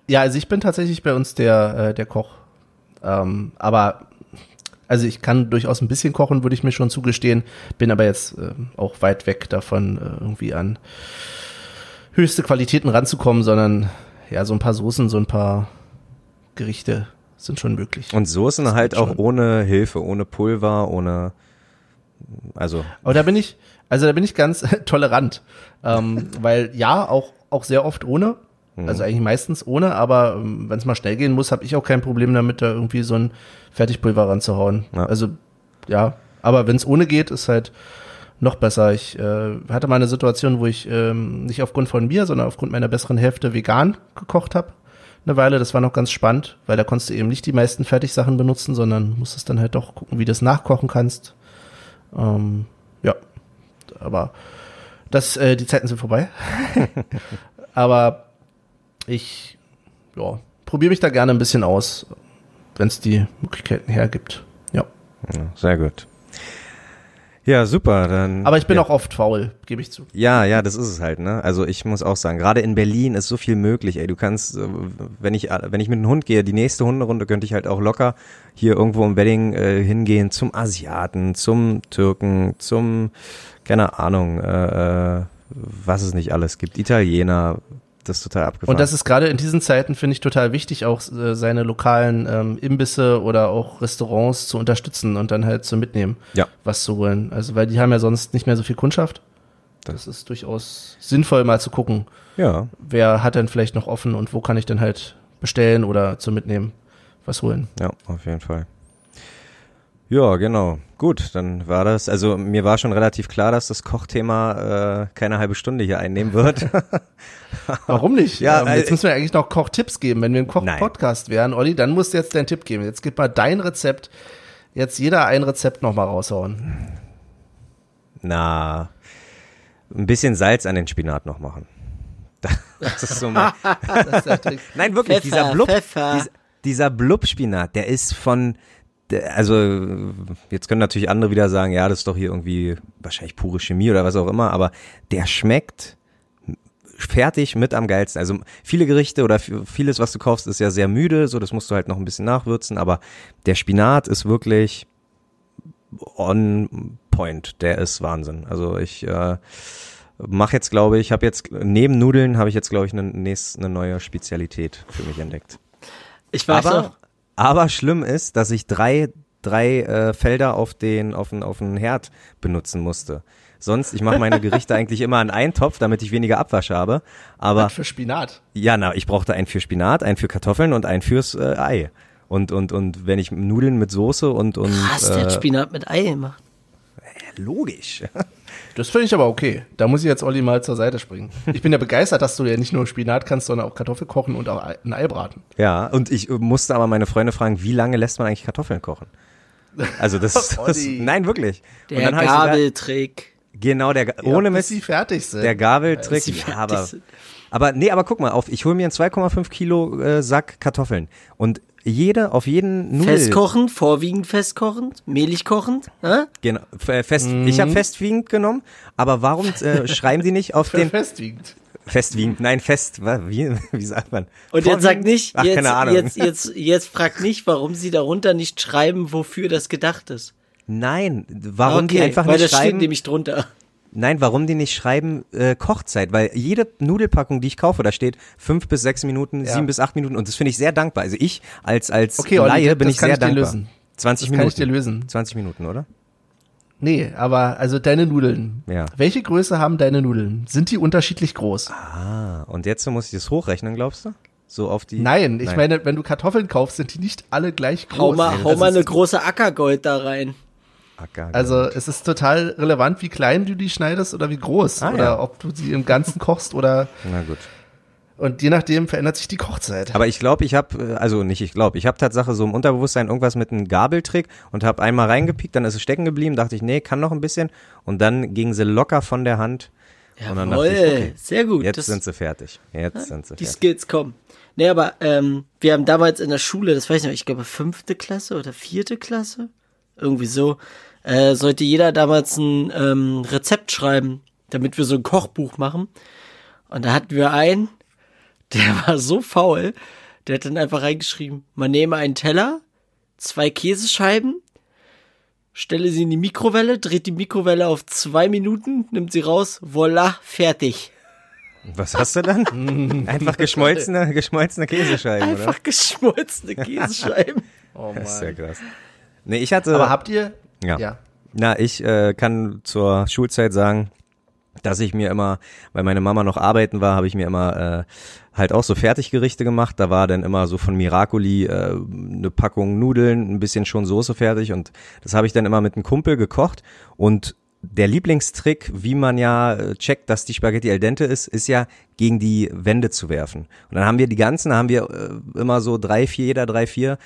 Ja, also ich bin tatsächlich bei uns der, äh, der Koch. Ähm, aber, also ich kann durchaus ein bisschen kochen, würde ich mir schon zugestehen. Bin aber jetzt äh, auch weit weg davon, äh, irgendwie an höchste Qualitäten ranzukommen, sondern ja, so ein paar Soßen, so ein paar Gerichte sind schon möglich. Und Soßen halt auch schon. ohne Hilfe, ohne Pulver, ohne. Also, Aber da bin ich, also da bin ich ganz tolerant. Ähm, weil ja, auch, auch sehr oft ohne. Also eigentlich meistens ohne, aber ähm, wenn es mal schnell gehen muss, habe ich auch kein Problem damit, da irgendwie so ein Fertigpulver ranzuhauen. Ja. Also ja, aber wenn es ohne geht, ist halt noch besser. Ich äh, hatte mal eine Situation, wo ich ähm, nicht aufgrund von mir, sondern aufgrund meiner besseren Hälfte vegan gekocht habe. Eine Weile, das war noch ganz spannend, weil da konntest du eben nicht die meisten Fertigsachen benutzen, sondern musstest dann halt doch gucken, wie du das nachkochen kannst. Ähm, ja, aber das, äh, die Zeiten sind vorbei. aber ich, ja, probiere mich da gerne ein bisschen aus, wenn es die Möglichkeiten hergibt. Ja. ja, sehr gut. Ja, super, dann. Aber ich bin ja. auch oft faul, gebe ich zu. Ja, ja, das ist es halt, ne? Also ich muss auch sagen, gerade in Berlin ist so viel möglich, ey. Du kannst, äh, wenn ich, wenn ich mit einem Hund gehe, die nächste Hunderunde könnte ich halt auch locker hier irgendwo im Wedding äh, hingehen zum Asiaten, zum Türken, zum, keine Ahnung, äh, äh, was es nicht alles gibt, Italiener, das ist total abgefahren. Und das ist gerade in diesen Zeiten, finde ich, total wichtig, auch äh, seine lokalen ähm, Imbisse oder auch Restaurants zu unterstützen und dann halt zu mitnehmen, Ja. was zu holen. Also, weil die haben ja sonst nicht mehr so viel Kundschaft. Das ist durchaus sinnvoll, mal zu gucken, ja, wer hat denn vielleicht noch offen und wo kann ich dann halt bestellen oder zum Mitnehmen was holen. ja, auf jeden Fall. Ja, genau. Gut, dann war das. Also mir war schon relativ klar, dass das Kochthema äh, keine halbe Stunde hier einnehmen wird. Warum nicht? Ja, ähm, äh, jetzt müssen wir eigentlich noch Kochtipps geben. Wenn wir ein. Koch-Podcast wären, Olli, dann musst du jetzt deinen Tipp geben. Jetzt gib mal dein Rezept. Jetzt jeder ein Rezept nochmal raushauen. Na, ein bisschen Salz an den Spinat noch machen. Das ist so mein, Das ist der Trick. Nein, wirklich, Pfeffer, dieser Blub, Pfeffer. dieser, dieser Blubspinat, der ist von, also jetzt können natürlich andere wieder sagen, ja, das ist doch hier irgendwie wahrscheinlich pure Chemie oder was auch immer, aber der schmeckt fertig mit am geilsten. Also viele Gerichte oder vieles, was du kaufst, ist ja sehr müde, so das musst du halt noch ein bisschen nachwürzen, aber der Spinat ist wirklich on point. Der ist Wahnsinn. Also ich äh, mache jetzt, glaube ich, habe jetzt neben Nudeln habe ich jetzt, glaube ich, eine nächst- eine neue Spezialität für mich entdeckt. Ich weiß aber, auch. Aber schlimm ist, dass ich drei drei äh, Felder auf den auf den auf den Herd benutzen musste. Sonst, ich mache meine Gerichte eigentlich immer in einen Topf, damit ich weniger Abwasch habe. Aber Was für Spinat. ja, na, ich brauchte einen für Spinat, einen für Kartoffeln und einen fürs äh, Ei. Und und und wenn ich Nudeln mit Soße und und Krass, der äh, Spinat mit Ei gemacht. logisch. Das finde ich aber okay. Da muss ich jetzt Olli mal zur Seite springen. Ich bin ja begeistert, dass du ja nicht nur Spinat kannst, sondern auch Kartoffel kochen und auch ein Ei braten. Ja, und ich äh, musste aber meine Freunde fragen, wie lange lässt man eigentlich Kartoffeln kochen? Also das, das nein wirklich. und Der dann hab ich sogar- Gabeltrick. genau der ohne Ja, bis Mist, sie fertig sind. der Gabeltrick. Ja, aber, aber nee, aber guck mal auf, ich hole mir einen 2,5 Kilo äh, Sack Kartoffeln und jede auf jeden Nudel Festkochend, vorwiegend festkochend, mehlig kochend. Genau, äh, fest. Mhm. Ich habe festwiegend genommen, aber warum äh, schreiben die nicht auf den festwiegend. festwiegend? Nein, fest. Wie, wie sagt man? Und jetzt sagt nicht, Ach, jetzt, keine Ahnung. jetzt, jetzt, jetzt fragt nicht, warum sie darunter nicht schreiben, wofür das gedacht ist. Nein, warum okay, die einfach weil nicht das steht schreiben? nämlich drunter. Nein, warum die nicht schreiben äh, Kochzeit? Weil jede Nudelpackung, die ich kaufe, da steht fünf bis sechs Minuten, Ja. sieben bis acht Minuten und das finde ich sehr dankbar. Also ich als als Okay, Olli, Laie das bin ich kann sehr ich dir dankbar. lösen. 20 Das Minuten. kann ich dir lösen. 20 Minuten, oder? Nee, aber also deine Nudeln. Ja. Welche Größe haben deine Nudeln? Sind die unterschiedlich groß? Ah, und jetzt muss ich das hochrechnen, glaubst du? So auf die Nein, ich meine, wenn du Kartoffeln kaufst, sind die nicht alle gleich groß. Hau mal, hau mal eine große Ackergold da rein. Acker, Also es ist total relevant, wie klein du die schneidest oder wie groß. Ah, oder ja. ob du sie im Ganzen kochst oder Na gut. und je nachdem verändert sich die Kochzeit. Aber ich glaube, ich habe, also nicht ich glaube, ich habe Tatsache so im Unterbewusstsein irgendwas mit einem Gabeltrick und habe einmal reingepiekt, dann ist es stecken geblieben, dachte ich, nee, kann noch ein bisschen und dann ging sie locker von der Hand und dann dachte ich, Jawohl, okay, sehr gut. jetzt das, sind sie fertig. Jetzt sind sie die fertig. Skills kommen. Nee, aber ähm, wir haben damals in der Schule, das weiß ich noch, ich glaube fünfte Klasse oder vierte Klasse, irgendwie so, äh, sollte jeder damals ein ähm, Rezept schreiben, damit wir so ein Kochbuch machen. Und da hatten wir einen, der war so faul, der hat dann einfach reingeschrieben, man nehme einen Teller, zwei Käsescheiben, stelle sie in die Mikrowelle, dreht die Mikrowelle auf zwei Minuten, nimmt sie raus, voila, fertig. Was hast du dann? Einfach geschmolzene, geschmolzene Käsescheiben, oder? Einfach geschmolzene Käsescheiben. oh Das ist ja Mann. krass. Nee, ich hatte. Aber habt ihr? Ja. ja. Na, ich äh, kann zur Schulzeit sagen, dass ich mir immer, weil meine Mama noch arbeiten war, habe ich mir immer äh, halt auch so Fertiggerichte gemacht. Da war dann immer so von Miracoli äh, eine Packung Nudeln, ein bisschen schon Soße fertig und das habe ich dann immer mit einem Kumpel gekocht und der Lieblingstrick, wie man ja äh, checkt, dass die Spaghetti al dente ist, ist ja gegen die Wände zu werfen. Und dann haben wir die ganzen, haben wir äh, immer so drei, vier, jeder drei, vier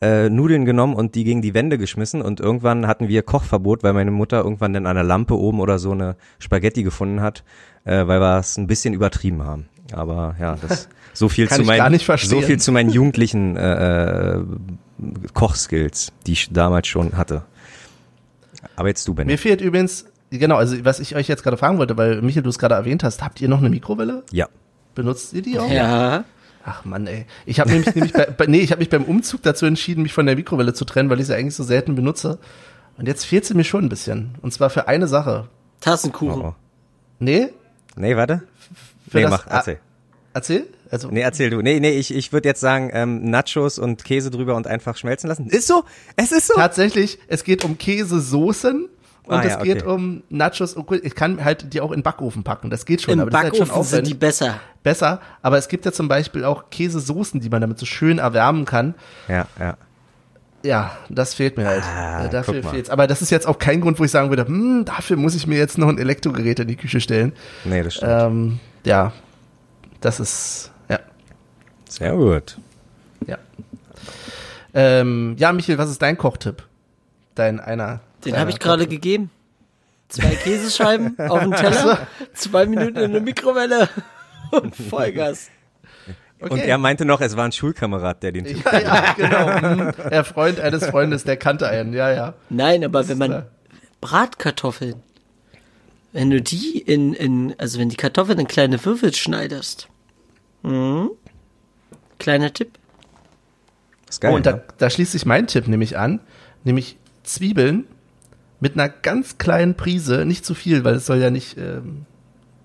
äh, Nudeln genommen und die gegen die Wände geschmissen und irgendwann hatten wir Kochverbot, weil meine Mutter irgendwann dann an der Lampe oben oder so eine Spaghetti gefunden hat, äh, weil wir es ein bisschen übertrieben haben. Aber ja, das so viel Kann zu meinen gar nicht verstehen. so viel zu meinen jugendlichen äh, äh, Kochskills, die ich damals schon hatte. Aber jetzt du, Ben. Mir fehlt übrigens, genau, also was ich euch jetzt gerade fragen wollte, weil Michael, du es gerade erwähnt hast, habt ihr noch eine Mikrowelle? Ja. Benutzt ihr die auch? Ja. Ach Mann, ey. Ich habe nämlich, nämlich bei, bei, nee, ich habe mich beim Umzug dazu entschieden, mich von der Mikrowelle zu trennen, weil ich sie eigentlich so selten benutze. Und jetzt fehlt sie mir schon ein bisschen. Und zwar für eine Sache. Oh, Tassenkuchen. oh. Nee? Nee, warte. Für nee, das- mach, erzähl. Erzähl. Also, Nee, erzähl du. Nee, nee, ich, ich würde jetzt sagen, ähm, Nachos und Käse drüber und einfach schmelzen lassen. Ist so? Es ist so? tatsächlich, es geht um Käsesoßen und Ah, es ja, geht okay. um Nachos. Ich kann halt die auch in Backofen packen. Das geht schon, Im aber das ist halt schon Backofen sind die besser. besser. Aber es gibt ja zum Beispiel auch Käsesoßen, die man damit so schön erwärmen kann. Ja, ja. Ja, das fehlt mir halt. Ah, Äh, dafür fehlt's. Aber das ist jetzt auch kein Grund, wo ich sagen würde, hm, dafür muss ich mir jetzt noch ein Elektrogerät in die Küche stellen. Nee, das stimmt. Ähm, ja, das ist, ja, Sehr gut. ja. Ähm, ja, Michael, was ist dein Kochtipp? Dein einer. Den habe ich gerade gegeben. Zwei Käsescheiben auf dem Teller, zwei Minuten in der Mikrowelle und Vollgas. Okay. Und er meinte noch, es war ein Schulkamerad, der den Tipp Ja, ja, genau. Der Freund eines Freundes, der kannte einen, ja, ja. Nein, aber wenn man. Bratkartoffeln, wenn du die in, in, also wenn die Kartoffeln in kleine Würfel schneidest. Mhm. Kleiner Tipp. ist geil. oh, und da, ne? da schließt sich mein Tipp nämlich an, nämlich Zwiebeln mit einer ganz kleinen Prise, nicht zu viel, weil es soll ja nicht ähm,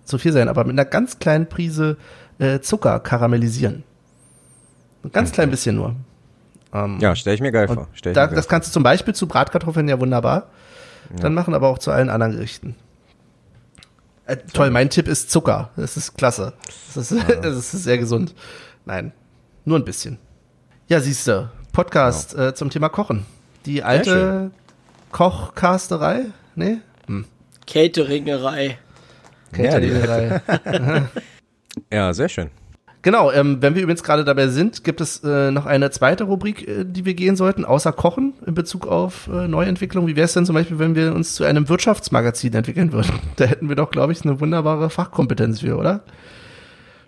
zu viel sein, aber mit einer ganz kleinen Prise äh, Zucker karamellisieren. Ein ganz klein bisschen nur. Ähm, Ja, stell ich mir geil vor. Da, mir geil das kannst du zum Beispiel zu Bratkartoffeln ja wunderbar. Dann machen aber auch zu allen anderen Gerichten. Äh, toll, mein Tipp ist Zucker. Das ist klasse. Das ist, das ist sehr gesund. Nein, nur ein bisschen. Ja, siehst du, Podcast äh, zum Thema Kochen. Die alte Kochcasterei? Nee? Cateringerei. Ja, die- Cateringgerei. Ja, sehr schön. Genau, ähm, wenn wir übrigens gerade dabei sind, gibt es äh, noch eine zweite Rubrik, äh, die wir gehen sollten, außer Kochen in Bezug auf äh, Neuentwicklung. Wie wäre es denn zum Beispiel, wenn wir uns zu einem Wirtschaftsmagazin entwickeln würden? Da hätten wir doch, glaube ich, eine wunderbare Fachkompetenz für, oder?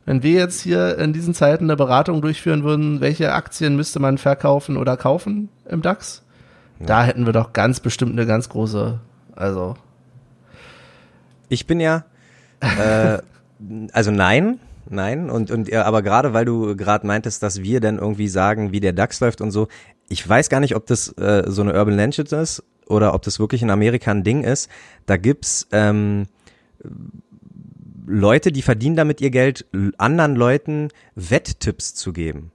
Wenn wir jetzt hier in diesen Zeiten eine Beratung durchführen würden, welche Aktien müsste man verkaufen oder kaufen im DAX? Da hätten wir doch ganz bestimmt eine ganz große, also Ich bin ja, äh, also nein, nein, und, und aber gerade weil du gerade meintest, dass wir dann irgendwie sagen, wie der DAX läuft und so, ich weiß gar nicht, ob das äh, so eine Urban Legend ist oder ob das wirklich in Amerika ein Ding ist. Da gibt's ähm, Leute, die verdienen damit ihr Geld, anderen Leuten Wetttipps zu geben.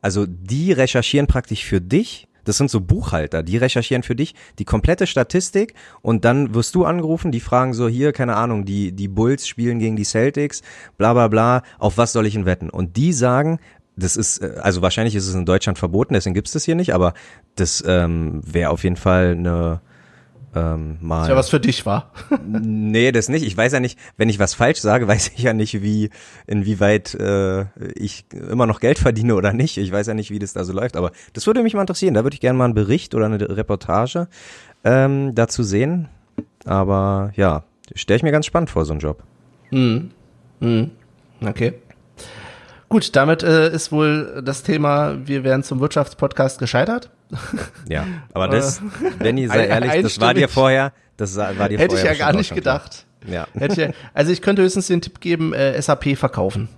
Also die recherchieren praktisch für dich. Das sind so Buchhalter, die recherchieren für dich die komplette Statistik und dann wirst du angerufen, die fragen so hier, keine Ahnung, die, die Bulls spielen gegen die Celtics, bla bla bla, auf was soll ich denn wetten? Und die sagen, das ist, äh, also wahrscheinlich ist es in Deutschland verboten, deswegen gibt's das hier nicht, aber das ähm, wäre auf jeden Fall eine ähm, mal. ist ja was für dich war. Nee, das nicht. Ich weiß ja nicht, wenn ich was falsch sage, weiß ich ja nicht, wie, inwieweit äh, ich immer noch Geld verdiene oder nicht. Ich weiß ja nicht, wie das da so läuft. Aber das würde mich mal interessieren. Da würde ich gerne mal einen Bericht oder eine Reportage ähm, dazu sehen. Aber ja, stelle ich mir ganz spannend vor, so einen Job. Mhm. Mhm. Okay. Gut, damit äh, ist wohl das Thema, wir wären zum Wirtschaftspodcast gescheitert. Ja, aber das, Benny, sei Ein- ehrlich, das war dir vorher, das war dir Hätte ich vorher ja bestimmt gar auch nicht gedacht. Ja. Hätte ich ja, also ich könnte höchstens den Tipp geben, äh, SAP verkaufen.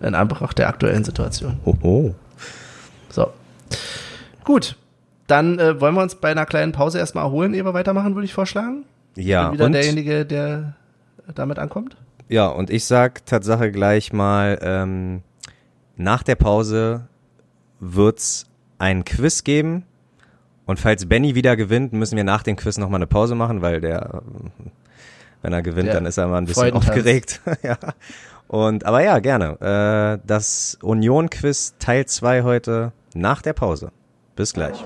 In Anbetracht der aktuellen Situation. Hoho. So. Gut. Dann äh, wollen wir uns bei einer kleinen Pause erstmal erholen, ehe wir weitermachen, würde ich vorschlagen. Ja, Bin wieder und, derjenige, der damit ankommt. ja, und ich sag Tatsache gleich mal, ähm, nach der Pause wird's ein Quiz geben. Und falls Benny wieder gewinnt, müssen wir nach dem Quiz nochmal eine Pause machen, weil der, äh, wenn er gewinnt, Der dann ist er mal ein bisschen aufgeregt. ja. Und, aber ja, gerne. Äh, das Union-Quiz Teil 2 heute nach der Pause. Bis gleich.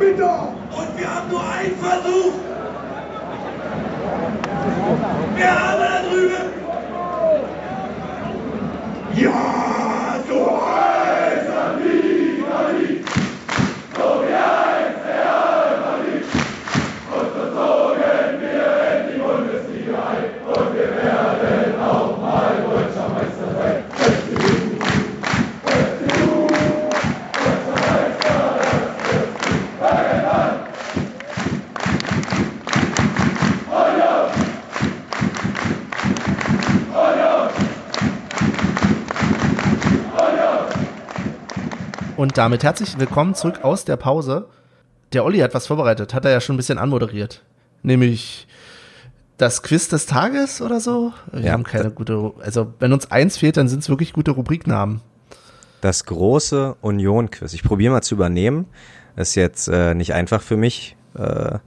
Eine macht bitte! Und wir haben nur einen Versuch! Wer haben Und damit herzlich willkommen zurück aus der Pause. Der Olli hat was vorbereitet, hat er ja schon ein bisschen anmoderiert. Nämlich das Quiz des Tages oder so. Wir Ja. haben keine gute, also wenn uns eins fehlt, dann sind es wirklich gute Rubriknamen. Das große Union-Quiz. Ich probiere mal zu übernehmen. Ist jetzt äh, nicht einfach für mich. Äh,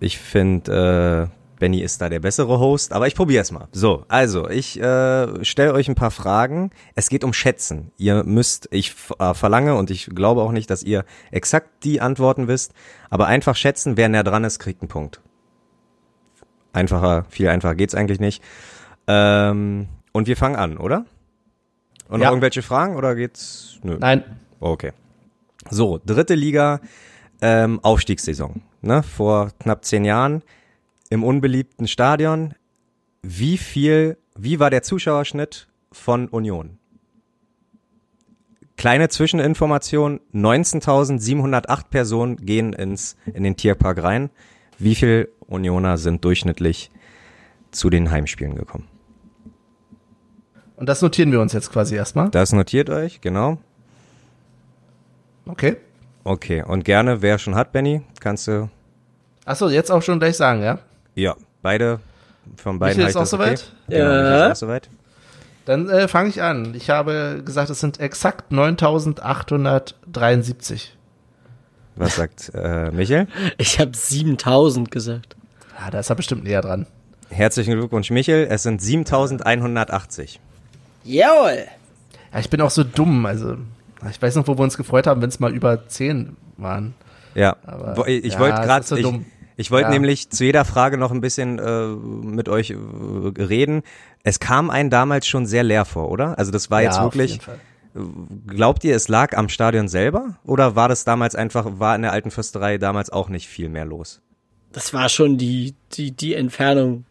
ich finde, äh, Benny ist da der bessere Host, aber ich probiere es mal. So, also, ich äh, stelle euch ein paar Fragen. Es geht um Schätzen. Ihr müsst, ich äh, verlange und ich glaube auch nicht, dass ihr exakt die Antworten wisst, aber einfach schätzen, wer näher dran ist, kriegt einen Punkt. Einfacher, viel einfacher geht's eigentlich nicht. Ähm, und wir fangen an, oder? Und noch Ja. irgendwelche Fragen oder geht's? Nö. Nein, Okay. So, dritte Liga, ähm, Aufstiegssaison. Ne? Vor knapp zehn Jahren im unbeliebten Stadion. Wie viel, wie war der Zuschauerschnitt von Union? Kleine Zwischeninformation, 19.708 Personen gehen ins, in den Tierpark rein. Wie viel Unioner sind durchschnittlich zu den Heimspielen gekommen? und das notieren wir uns jetzt quasi erstmal. Das notiert euch, genau. Okay. Okay, und gerne, wer schon hat, Benny, kannst du Achso, jetzt auch schon gleich sagen, ja? Ja, beide von beiden Michael ist ich auch soweit? Okay. Genau, Ja. Michael ist auch soweit. Dann äh, fange ich an. Ich habe gesagt, es sind exakt 9873. Was sagt äh, Michael? Ich habe 7000 gesagt. Ah, da ist er bestimmt näher dran. Herzlichen Glückwunsch, Michael. Es sind 7180. Jawohl. Ja, ich bin auch so dumm. Also, ich weiß noch, wo wir uns gefreut haben, wenn es mal über 10 waren. Ja, Aber- Wo- ich ja, wollte gerade, so ich, dumm. ich wollte Ja. nämlich zu jeder Frage noch ein bisschen äh, mit euch äh, reden. Es kam einen damals schon sehr leer vor, oder? Also das war jetzt Ja, auf wirklich, jeden Fall. glaubt ihr, es lag am Stadion selber? Oder war das damals einfach, war in der alten Fürsterei damals auch nicht viel mehr los? Das war schon die, die, die Entfernung.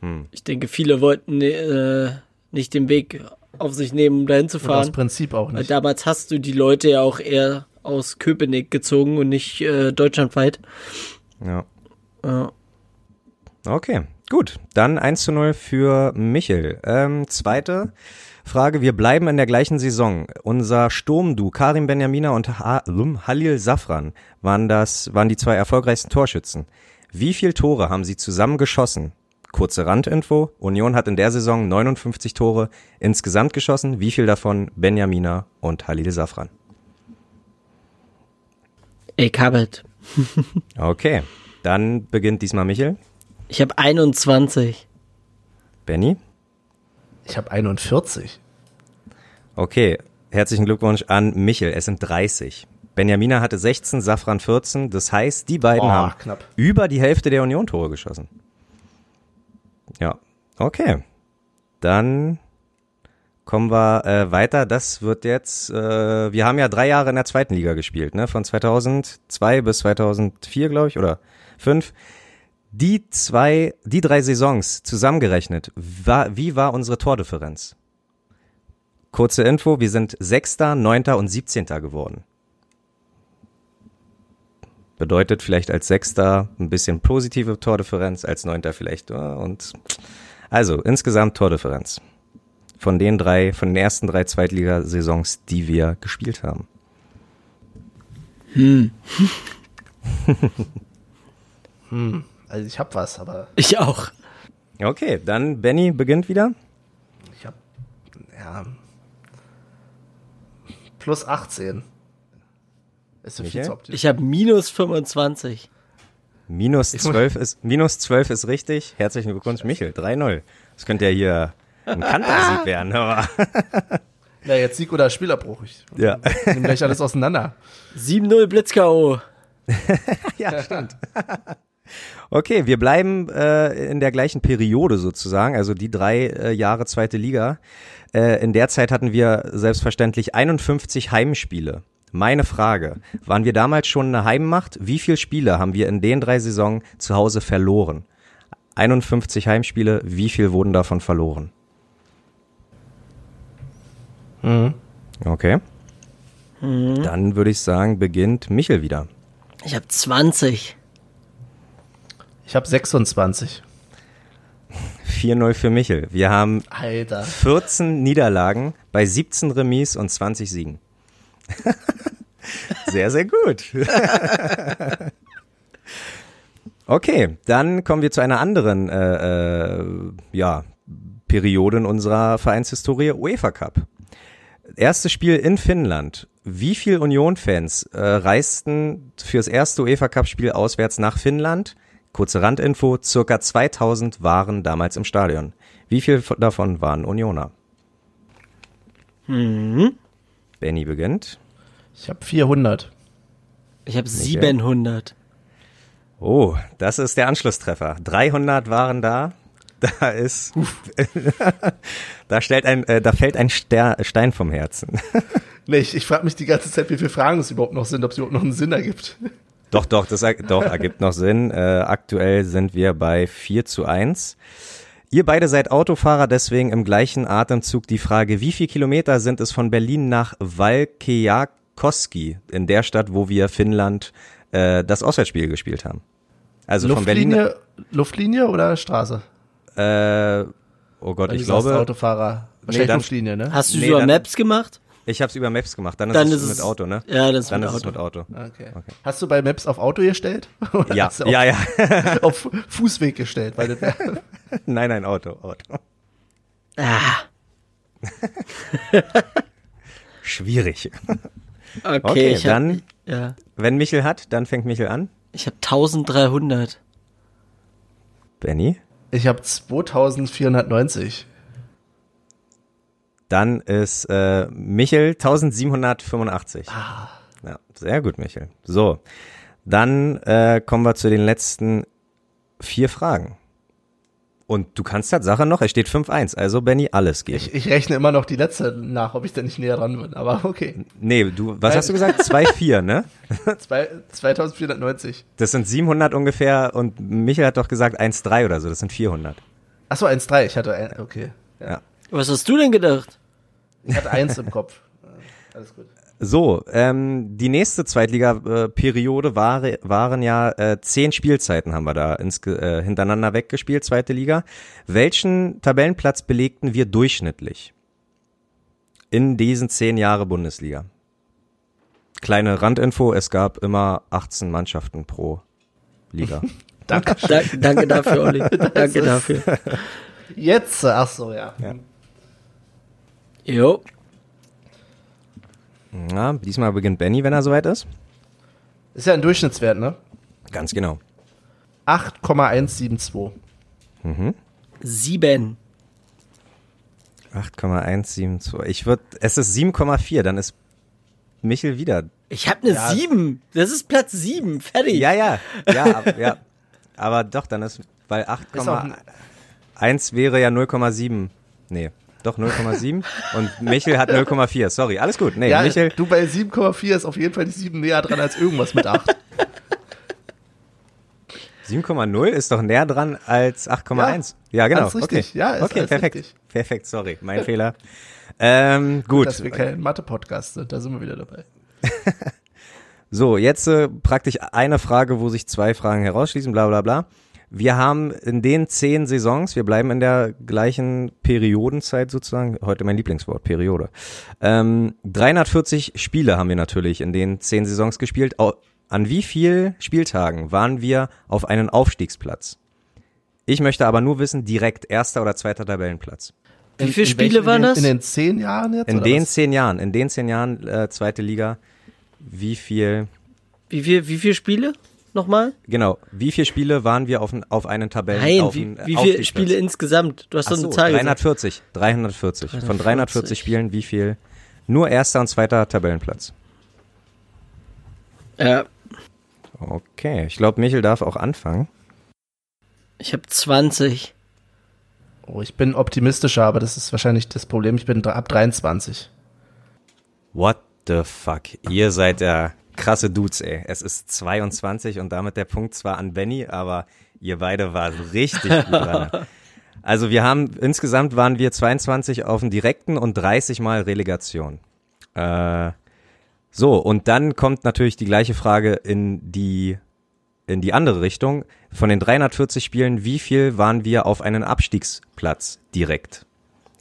Hm. Ich denke, viele wollten äh, nicht den Weg auf sich nehmen, um dahin zu fahren. Prinzip auch Weil nicht. damals hast du die Leute ja auch eher aus Köpenick gezogen und nicht äh, deutschlandweit. Ja. Ja. Okay, gut. Dann 1 zu 0 für Michel. Ähm, zweite Frage. Wir bleiben in der gleichen Saison. Unser Sturmdu, Karim Benjamina und ha Halil Safran waren das, waren die zwei erfolgreichsten Torschützen. Wie viel Tore haben sie zusammen geschossen? Kurze Randinfo. Union hat in der Saison 59 Tore insgesamt geschossen. Wie viel davon Benjamina und Halil Safran? Ey, Kabet. Okay. Dann beginnt diesmal Michel. Ich habe 21. Benny? Ich habe 41. Okay, herzlichen Glückwunsch an Michel. Es sind 30. Benjamina hatte 16, Safran 14. Das heißt, die beiden Oh, haben knapp. über die Hälfte der Union-Tore geschossen. Ja, okay. Dann kommen wir äh, weiter. Das wird jetzt, äh, wir haben ja drei Jahre in der zweiten Liga gespielt, ne? Von 2002 bis 2004, glaube ich, oder fünf. Die zwei, die drei Saisons zusammengerechnet, war, wie war unsere Tordifferenz? Kurze Info, wir sind Sechster, Neunter und Siebzehnter geworden. Bedeutet vielleicht als Sechster ein bisschen positive Tordifferenz, als Neunter vielleicht. ja, Und also insgesamt Tordifferenz. Von den drei, von den ersten drei Zweitligasaisons, die wir gespielt haben. Also ich habe was, aber Ich auch. Okay, dann Benny beginnt wieder. ich habe ja plus 18. Ist so viel zu. Ich habe minus 25. Minus Ich muss- 12 ist, minus 12 ist richtig. Herzlichen Glückwunsch, Michel. 3-0. Das könnte ja hier ein Kantersieg werden, aber. Ja, jetzt Sieg oder Spielerbruch. Ich Ja. nehme gleich alles auseinander. 7-0 Blitz-K.O. Ja, stimmt. Okay, wir bleiben äh, in der gleichen Periode sozusagen, also die drei äh, Jahre zweite Liga. Äh, in der Zeit hatten wir selbstverständlich 51 Heimspiele. Meine Frage, waren wir damals schon eine Heimmacht? Wie viele Spiele haben wir in den drei Saisonen zu Hause verloren? 51 Heimspiele, wie viel wurden davon verloren? Okay. Dann würde ich sagen, beginnt Michel wieder. Ich habe 20. Ich habe 26. 4-0 für Michel. Wir haben Alter. 14 Niederlagen bei 17 Remis und 20 Siegen. sehr, sehr gut. okay, dann kommen wir zu einer anderen äh, äh, ja, Periode in unserer Vereinshistorie, UEFA Cup. Erstes Spiel in Finnland. Wie viel Union-Fans äh, reisten fürs erste UEFA Cup-Spiel auswärts nach Finnland? Kurze Randinfo, circa 2000 waren damals im Stadion. Wie viel davon waren Unioner? Mhm. Benny beginnt. Ich habe 400. Ich habe 700. Oh, das ist der Anschlusstreffer. 300 waren da. Da ist, da stellt ein, äh, da fällt ein Ster Stein vom Herzen. Nee, ich, ich frage mich die ganze Zeit, wie viele Fragen es überhaupt noch sind, ob es überhaupt noch einen Sinn ergibt. Doch, doch, das doch, ergibt noch Sinn. Äh, aktuell sind wir bei 4 zu 1. Ihr beide seid Autofahrer, deswegen im gleichen Atemzug die Frage, wie viel Kilometer sind es von Berlin nach Valkeakoski, in der Stadt, wo wir Finnland äh, das Auswärtsspiel gespielt haben? Also von Berlin. Luftlinie, Luftlinie oder Straße? Äh, oh Gott, Weil ich glaube, Autofahrer. Wahrscheinlich dann- Luftlinie, ne? Hast du Nee, über dann- Maps gemacht? Ich habe es über Maps gemacht. Dann ist Dann es ist mit es- Auto, ne? Ja, das ist Dann mit ist es Auto. mit Auto. Okay. Hast du bei Maps auf Auto gestellt? Oder Ja, hast du auf, ja, ja. auf Fußweg gestellt, weil nein, nein, Auto, Auto. Ah, Schwierig. okay, Okay, ich hab, dann- ja, Wenn Michel hat, dann fängt Michel an. ich habe 1300. Benny. ich habe 2490. Dann ist äh, Michel 1785. Ja, sehr gut, Michel. So, dann äh, kommen wir zu den letzten vier Fragen. Und du kannst Tatsache noch, es steht 5-1, also Benny, alles geben. Ich, ich rechne immer noch die letzte nach, ob ich da nicht näher dran bin, aber okay. nee, du, was hast du gesagt? 2-4, ne? Zwei, 2490. Das sind 700 ungefähr und Michel hat doch gesagt 1-3 oder so, das sind 400. Achso, 1,3. Ich hatte ein, okay. Ja. Was hast du denn gedacht? Ich hatte eins im Kopf. Äh, Alles gut. So, ähm, die nächste Zweitliga-Periode war, waren ja äh, zehn Spielzeiten haben wir da ins, äh, hintereinander weggespielt, zweite Liga. Welchen Tabellenplatz belegten wir durchschnittlich in diesen zehn Jahre Bundesliga? Kleine Randinfo, es gab immer 18 Mannschaften pro Liga. Danke. Da, danke dafür, Olli. Danke dafür. Jetzt, ach so, ja. Ja. Jo. ja, diesmal beginnt Benny, wenn er soweit ist. Ist ja ein Durchschnittswert, ne? Ganz genau. 8,172. Sieben. 8,172. Ich würde, es ist 7,4, dann ist Michel wieder Ich habe eine Ja. sieben. Das ist Platz sieben. Fertig. Ja, ja, ja, ab, ja. Aber doch, dann ist, weil Ist auch ein- 8,1 wäre ja 0,7. Nee, doch 0,7. Und Michel hat 0,4. Sorry, alles gut. Nee, Ja, Michel, du bei 7,4 ist auf jeden Fall die 7 näher dran als irgendwas mit 8. 7,0 ist doch näher dran als 8,1. Ja, genau. alles richtig. Okay, Ja, ist okay perfekt. richtig. Perfekt, sorry, mein Fehler. Ähm, gut. Dass wir kein Mathe-Podcast sind, da sind wir wieder dabei. So, jetzt äh, praktisch eine Frage, wo sich zwei Fragen herausschließen, bla bla bla. Wir haben in den zehn Saisons, wir bleiben in der gleichen Periodenzeit sozusagen, heute mein Lieblingswort, Periode. Ähm, 340 Spiele haben wir natürlich in den zehn Saisons gespielt. An wie viel Spieltagen waren wir auf einen Aufstiegsplatz? Ich möchte aber nur wissen, direkt erster oder zweiter Tabellenplatz. Wie viele In Spiele welchen- waren das? In den 10 Jahren jetzt? In oder den was? zehn Jahren, in den zehn Jahren äh, zweite Liga, wie viel Wie viel, wie viele Spiele? Nochmal? Genau. Wie viele Spiele waren wir auf, auf einen Tabellen? Nein, auf wie, einen, äh, wie viele? Spiele insgesamt? Du hast doch so, eine Zahl gesagt. 340. 340. Von 340 340 Spielen, wie viel? Nur erster und zweiter Tabellenplatz. Ja, Okay, ich glaube, Michel darf auch anfangen. ich habe 20. Oh, ich bin optimistischer, aber das ist wahrscheinlich das Problem. Ich bin ab 23. What the fuck? Ihr seid ja krasse Dudes, ey. Es ist 22 und damit der Punkt zwar an Benny, aber ihr beide wart richtig gut dran. Also wir haben, insgesamt waren wir 22 auf dem direkten und 30 mal Relegation. Äh, so, und dann kommt natürlich die gleiche Frage in die, in die andere Richtung. Von den 340 Spielen, wie viel waren wir auf einen Abstiegsplatz direkt?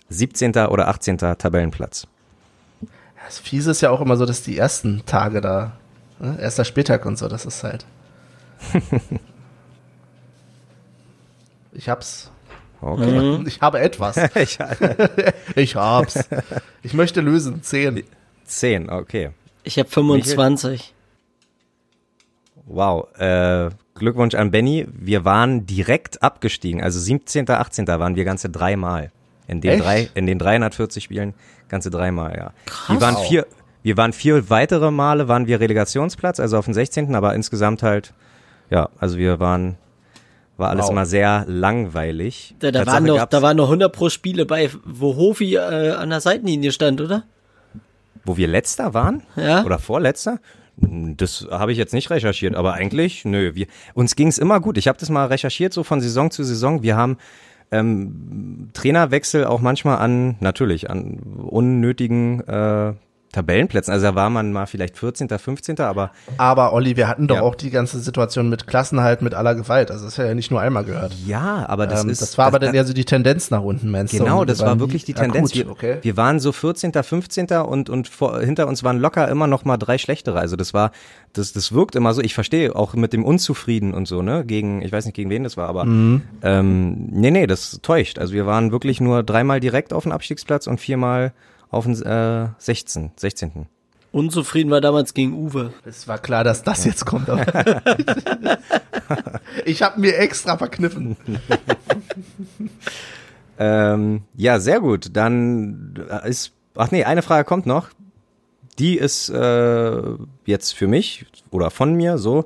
17. oder 18. Tabellenplatz? Das Fiese ist ja auch immer so, dass die ersten Tage da, ne? erster Spieltag und so, das ist halt. ich hab's. Okay. Ich habe etwas. Ich, Ich hab's. Ich möchte lösen. Zehn. zehn, okay. Ich habe 25. Wow. Äh, Glückwunsch an Benny. Wir waren direkt abgestiegen. Also 17., 18. waren wir ganze dreimal. In den, Echt? drei, in den 340 Spielen ganze dreimal, ja. Krass. Wir waren vier, wir waren vier weitere Male, waren wir Relegationsplatz, also auf dem 16., aber insgesamt halt, ja, also wir waren, war alles Wow. immer sehr langweilig. Da, da, waren noch, da waren noch 100 pro Spiele bei, wo Hofi äh, an der Seitenlinie stand, oder? Wo wir letzter waren? Ja. Oder vorletzter? Das habe ich jetzt nicht recherchiert, aber eigentlich, nö. Wir, uns ging es immer gut. Ich habe das mal recherchiert, so von Saison zu Saison. Wir haben ähm, Trainerwechsel auch manchmal an, natürlich, an unnötigen äh, Tabellenplätzen. Also da war man mal vielleicht 14., 15., aber Aber Olli, wir hatten doch Ja. auch die ganze Situation mit Klassenhalt mit aller Gewalt. Also das hat ja nicht nur einmal gehört. ja, aber das ähm, ist. das war aber das, dann eher so die Tendenz nach unten, meinst du? Genau, das wir war wirklich die akut, Tendenz. Wir, okay. wir waren so 14., 15. und, und vor, hinter uns waren locker immer noch mal drei schlechtere. Also das war, das, das wirkt immer so. Ich verstehe auch mit dem Unzufrieden und so, ne? Gegen, ich weiß nicht gegen wen das war, aber Mhm. ähm, nee, nee, das täuscht. Also wir waren wirklich nur dreimal direkt auf dem Abstiegsplatz und viermal auf dem äh, 16. 16. Unzufrieden war damals gegen Uwe. Es war klar, dass das jetzt kommt. ich habe mir extra verkniffen. Ähm, ja, sehr gut. Dann ist, ach nee, eine Frage kommt noch. Die ist äh, jetzt für mich oder von mir so.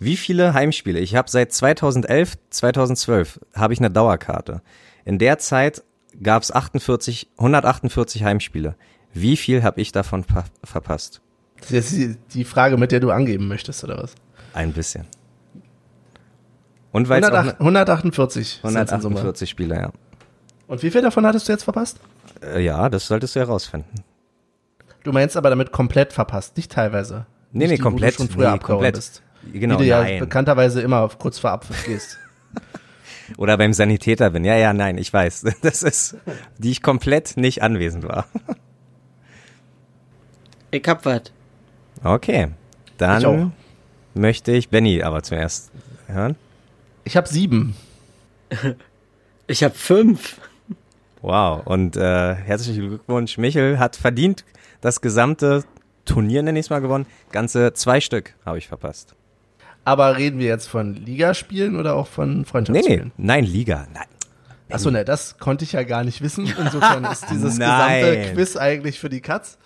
Wie viele Heimspiele? Ich habe seit 2011, 2012 habe ich eine Dauerkarte. In der Zeit gab es 48, 148 Heimspiele. Wie viel habe ich davon ver verpasst? Das ist die, die Frage, mit der du angeben möchtest, oder was? Ein bisschen. Und weil es auch 108, 148. eine- sind's in Summe. 148 Spiele, ja. Und wie viel davon hattest du jetzt verpasst? Äh, ja, das solltest du herausfinden. Du meinst aber damit komplett verpasst, nicht teilweise. Nee, nicht nee, die, wo du komplett. schon früher nee, abgehauen komplett. Bist. Genau, wie du ja nein. bekannterweise immer kurz vor Abpfiff gehst. Oder beim Sanitäter bin. Ja, ja, nein, ich weiß. Das ist, die ich komplett nicht anwesend war. Ich hab was. Okay. Dann Ich möchte ich Benny aber zuerst hören. Ich habe sieben. Ich hab fünf. Wow. Und äh, herzlichen Glückwunsch. Michel hat verdient das gesamte Turnier, nenne ich es mal, gewonnen. Ganze zwei Stück habe ich verpasst. Aber reden wir jetzt von Ligaspielen oder auch von Nee, nee. Freundschaftsspielen? Nein, Liga. Nein. Achso, ne, das konnte ich ja gar nicht wissen. Insofern ist dieses Nein. gesamte Quiz eigentlich für die Katz.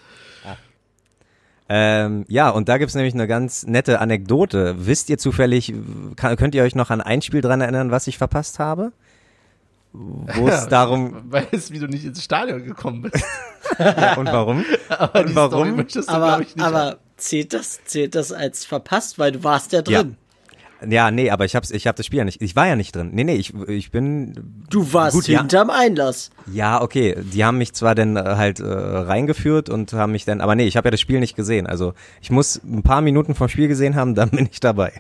Ähm, ja, und da gibt's nämlich eine ganz nette Anekdote. Wisst ihr zufällig, kann, könnt ihr euch noch an ein Spiel dran erinnern, was ich verpasst habe? Wo es darum, Ich weiß, wie du nicht ins Stadion gekommen bist. ja, und warum? Aber Und die warum? Story möchtest du, Aber, glaube ich, nicht aber zählt das, zählt das als verpasst, weil du warst ja drin. Ja, nee, aber ich hab's, ich hab das Spiel ja nicht. Ich war ja nicht drin. Nee, nee, ich, ich bin. Du warst Gut, ja. hinterm Einlass. Ja, okay. Die haben mich zwar dann äh, halt äh, reingeführt und haben mich dann, aber nee, ich habe ja das Spiel nicht gesehen. Also ich muss ein paar Minuten vom Spiel gesehen haben, dann bin ich dabei.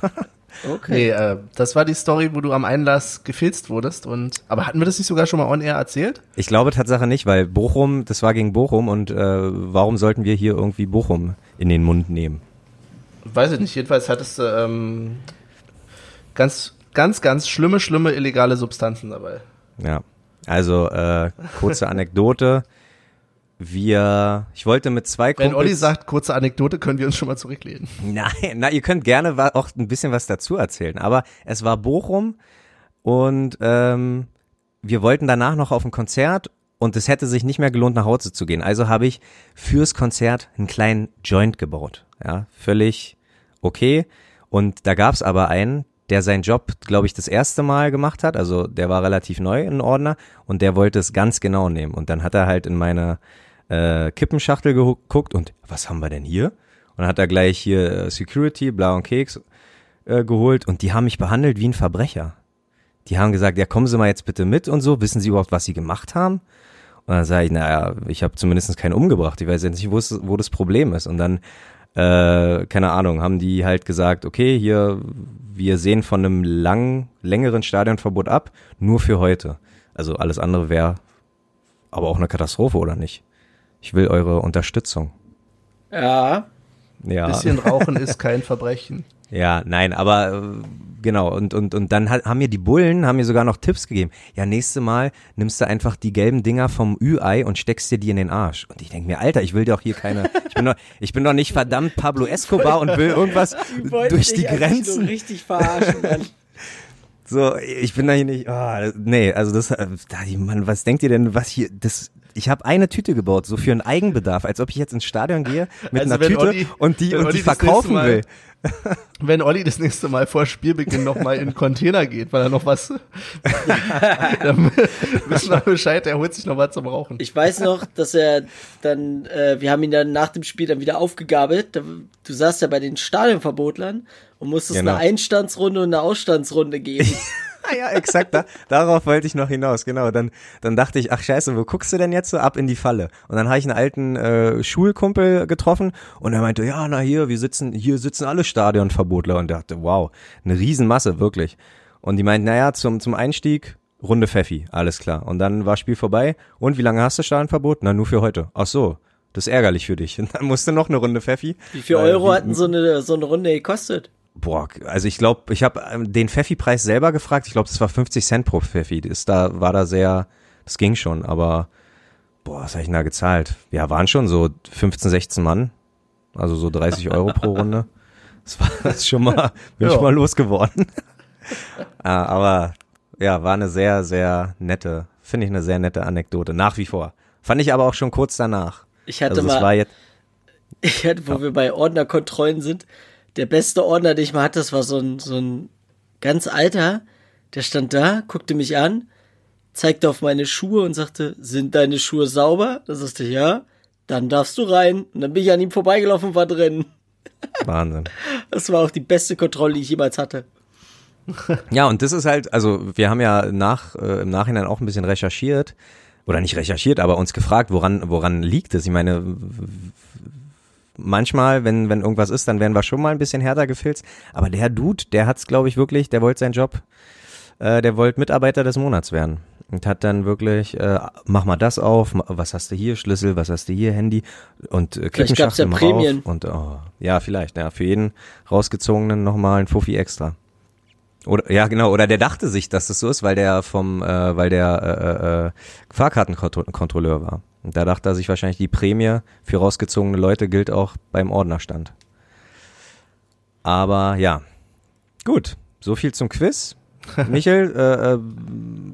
Okay. Nee, äh, das war die Story, wo du am Einlass gefilzt wurdest. Und aber hatten wir das nicht sogar schon mal on air erzählt? Ich glaube Tatsache nicht, weil Bochum, das war gegen Bochum und äh, warum sollten wir hier irgendwie Bochum in den Mund nehmen? Weiß ich nicht. Jedenfalls hattest du ähm, ganz, ganz, ganz schlimme, schlimme illegale Substanzen dabei. Ja. Also äh, kurze Anekdote. Wir, ich wollte mit zwei Wenn Kumpels. Olli sagt, kurze Anekdote, können wir uns schon mal zurücklehnen. Nein, na, ihr könnt gerne auch ein bisschen was dazu erzählen. Aber es war Bochum und ähm, wir wollten danach noch auf ein Konzert und es hätte sich nicht mehr gelohnt, nach Hause zu gehen. Also habe ich fürs Konzert einen kleinen Joint gebaut. Ja, völlig okay. Und da gab's aber einen, der seinen Job, glaube ich, das erste Mal gemacht hat. Also der war relativ neu in Ordner und der wollte es ganz genau nehmen. Und dann hat er halt in meine äh, Kippenschachtel geguckt und was haben wir denn hier? Und dann hat er gleich hier äh, Security, blauen Keks äh, geholt und die haben mich behandelt wie ein Verbrecher. Die haben gesagt, ja, kommen Sie mal jetzt bitte mit und so, wissen Sie überhaupt, was Sie gemacht haben? Und dann sage ich, naja, ich habe zumindest keinen umgebracht, ich weiß jetzt nicht, wo das Problem ist. Und dann, äh, keine Ahnung, haben die halt gesagt, okay, hier, wir sehen von einem lang, längeren Stadionverbot ab, nur für heute. Also alles andere wäre aber auch eine Katastrophe, oder nicht? Ich will eure Unterstützung. Ja. Ja. Bisschen Rauchen ist kein Verbrechen. Ja, nein, aber äh, genau und und und dann haben mir die Bullen haben mir sogar noch Tipps gegeben. Ja, nächste Mal nimmst du einfach die gelben Dinger vom Ü-Ei und steckst dir die in den Arsch. Und ich denke mir, Alter, ich will doch hier keine ich bin doch ich bin doch nicht verdammt Pablo Escobar und will irgendwas durch die dich eigentlich nur Grenzen. richtig verarschen, Mann. So, ich bin da hier nicht. Oh, nee, also das, äh, da, Mann, was denkt ihr denn, was hier, das, ich habe eine Tüte gebaut, so für einen Eigenbedarf, als ob ich jetzt ins Stadion gehe mit Also einer Tüte Olli- und die und Olli die verkaufen Mal- will. Wenn Olli das nächste Mal vor Spielbeginn nochmal in den Container geht, weil er noch was, dann wissen wir Bescheid, er holt sich noch was zum Rauchen. Ich weiß noch, dass er dann, äh, wir haben ihn dann nach dem Spiel dann wieder aufgegabelt. Du saßt ja bei den Stadionverbotlern und musstest Genau. eine Einstandsrunde und eine Ausstandsrunde geben. Ah ja, exakt, da, darauf wollte ich noch hinaus, genau. Dann, dann dachte ich, ach scheiße, wo guckst du denn jetzt so ab in die Falle? Und dann habe ich einen alten äh, Schulkumpel getroffen und er meinte, ja, na hier, wir sitzen, hier sitzen alle Stadionverbotler und dachte, wow, eine Riesenmasse, wirklich. Und die meinten, naja, zum, zum Einstieg Runde Pfeffi, alles klar. Und dann war Spiel vorbei. Und wie lange hast du Stadionverbot? Na, nur für heute. Ach so, das ist ärgerlich für dich. Und dann musste noch eine Runde Pfeffi. Wie viel Euro wie- hatten so eine, so eine Runde gekostet? Boah, also ich glaube, ich habe den Pfeffi-Preis selber gefragt. Ich glaube, das war 50 Cent pro Pfeffi. Das da war da sehr, das ging schon, aber boah, was habe ich denn da gezahlt? Ja, waren schon so 15, 16 Mann. Also so 30 Euro pro Runde. Das war das schon mal, bin Ja. ich mal losgeworden. Ah, aber ja, war eine sehr, sehr nette, finde ich eine sehr nette Anekdote, nach wie vor. Fand ich aber auch schon kurz danach. Ich hatte Also mal, jetzt, ich hatte, wo wir bei Ordnerkontrollen sind, der beste Ordner, den ich mal hatte, das war so ein, so ein ganz alter, der stand da, guckte mich an, zeigte auf meine Schuhe und sagte, sind deine Schuhe sauber? Da sagte ich, ja, dann darfst du rein. Und dann bin ich an ihm vorbeigelaufen und war drin. Wahnsinn. Das war auch die beste Kontrolle, die ich jemals hatte. Ja, und das ist halt, also wir haben ja nach, äh, im Nachhinein auch ein bisschen recherchiert, oder nicht recherchiert, aber uns gefragt, woran, woran liegt es? Ich meine, manchmal, wenn, wenn irgendwas ist, dann werden wir schon mal ein bisschen härter gefilzt. Aber der Dude, der hat's, glaube ich, wirklich, der wollte seinen Job, äh, der wollte Mitarbeiter des Monats werden. Und hat dann wirklich, äh, mach mal das auf, was hast du hier, Schlüssel, was hast du hier, Handy und äh, Vielleicht gab's ja Prämien. auf. Und oh, ja, vielleicht, ja, für jeden rausgezogenen nochmal ein Fuffi extra. Oder ja, genau, oder der dachte sich, dass das so ist, weil der vom, äh, weil der äh, äh, Fahrkartenkontrolleur war. Und da dachte er sich wahrscheinlich, die Prämie für rausgezogene Leute gilt auch beim Ordnerstand. Aber ja. Gut, so viel zum Quiz. Michael, äh, äh,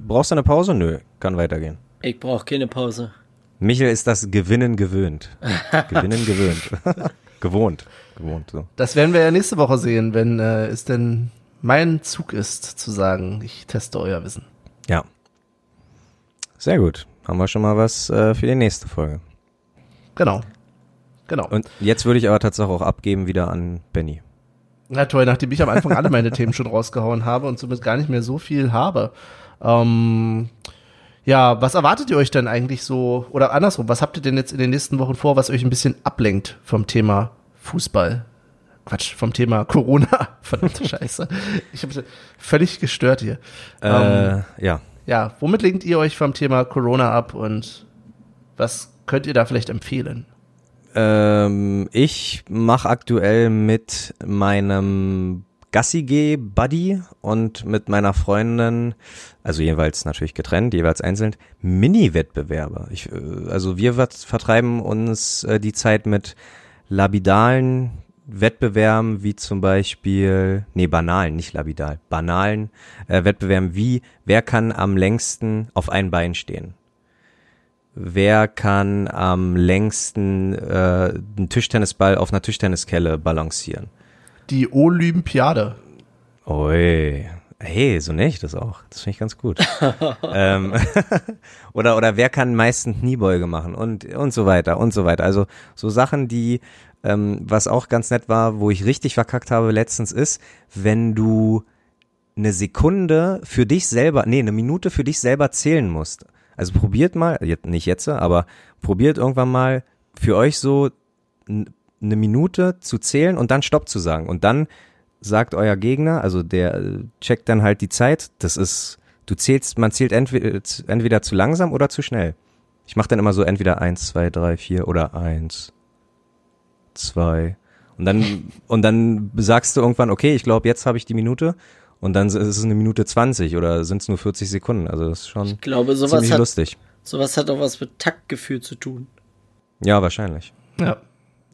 brauchst du eine Pause? Nö, kann weitergehen. Ich brauche keine Pause. Michael ist das Gewinnen gewöhnt. Gewinnen gewöhnt. Gewohnt. Gewohnt, so. Das werden wir ja nächste Woche sehen, wenn äh, es denn mein Zug ist, zu sagen, ich teste euer Wissen. Ja. Sehr gut. Haben wir schon mal was äh, für die nächste Folge. Genau. Genau. Und jetzt würde ich aber tatsächlich auch abgeben wieder an Benny. Na toll, nachdem ich am Anfang alle meine Themen schon rausgehauen habe und somit gar nicht mehr so viel habe. Ähm, ja, was erwartet ihr euch denn eigentlich so, oder andersrum, was habt ihr denn jetzt in den nächsten Wochen vor, was euch ein bisschen ablenkt vom Thema Fußball? Quatsch, vom Thema Corona. Verdammte Scheiße. Ich habe völlig gestört hier. Ähm, Äh, ja. Ja, womit lenkt ihr euch vom Thema Corona ab und was könnt ihr da vielleicht empfehlen? Ähm, ich mache aktuell mit meinem Gassi-G-Buddy und mit meiner Freundin, also jeweils natürlich getrennt, jeweils einzeln, Mini-Wettbewerbe. Äh, also wir vertreiben uns äh, die Zeit mit labidalen Wettbewerben wie zum Beispiel, nee, banalen, nicht labidal, banalen äh, Wettbewerben wie, wer kann am längsten auf ein Bein stehen? Wer kann am längsten äh, einen Tischtennisball auf einer Tischtenniskelle balancieren? Die Olympiade. Ui. Hey, so nenne ich das auch. Das finde ich ganz gut. ähm, oder, oder wer kann am meisten Kniebeuge machen und, und so weiter und so weiter. Also so Sachen, die, ähm, was auch ganz nett war, wo ich richtig verkackt habe letztens ist, wenn du eine Sekunde für dich selber, nee, eine Minute für dich selber zählen musst. Also probiert mal, nicht jetzt, aber probiert irgendwann mal für euch so eine Minute zu zählen und dann Stopp zu sagen. Und dann sagt euer Gegner, also der äh, checkt dann halt die Zeit. Das ist, du zählst, man zählt entweder, entweder zu langsam oder zu schnell. Ich mache dann immer so entweder eins, zwei, drei, vier oder eins, zwei. Und dann, und dann sagst du irgendwann, okay, ich glaube, jetzt habe ich die Minute. Und dann ist es eine Minute 20 oder sind es nur 40 Sekunden. Also das ist schon Ich glaube, sowas ziemlich hat, lustig. sowas hat auch was mit Taktgefühl zu tun. Ja, wahrscheinlich. Ja.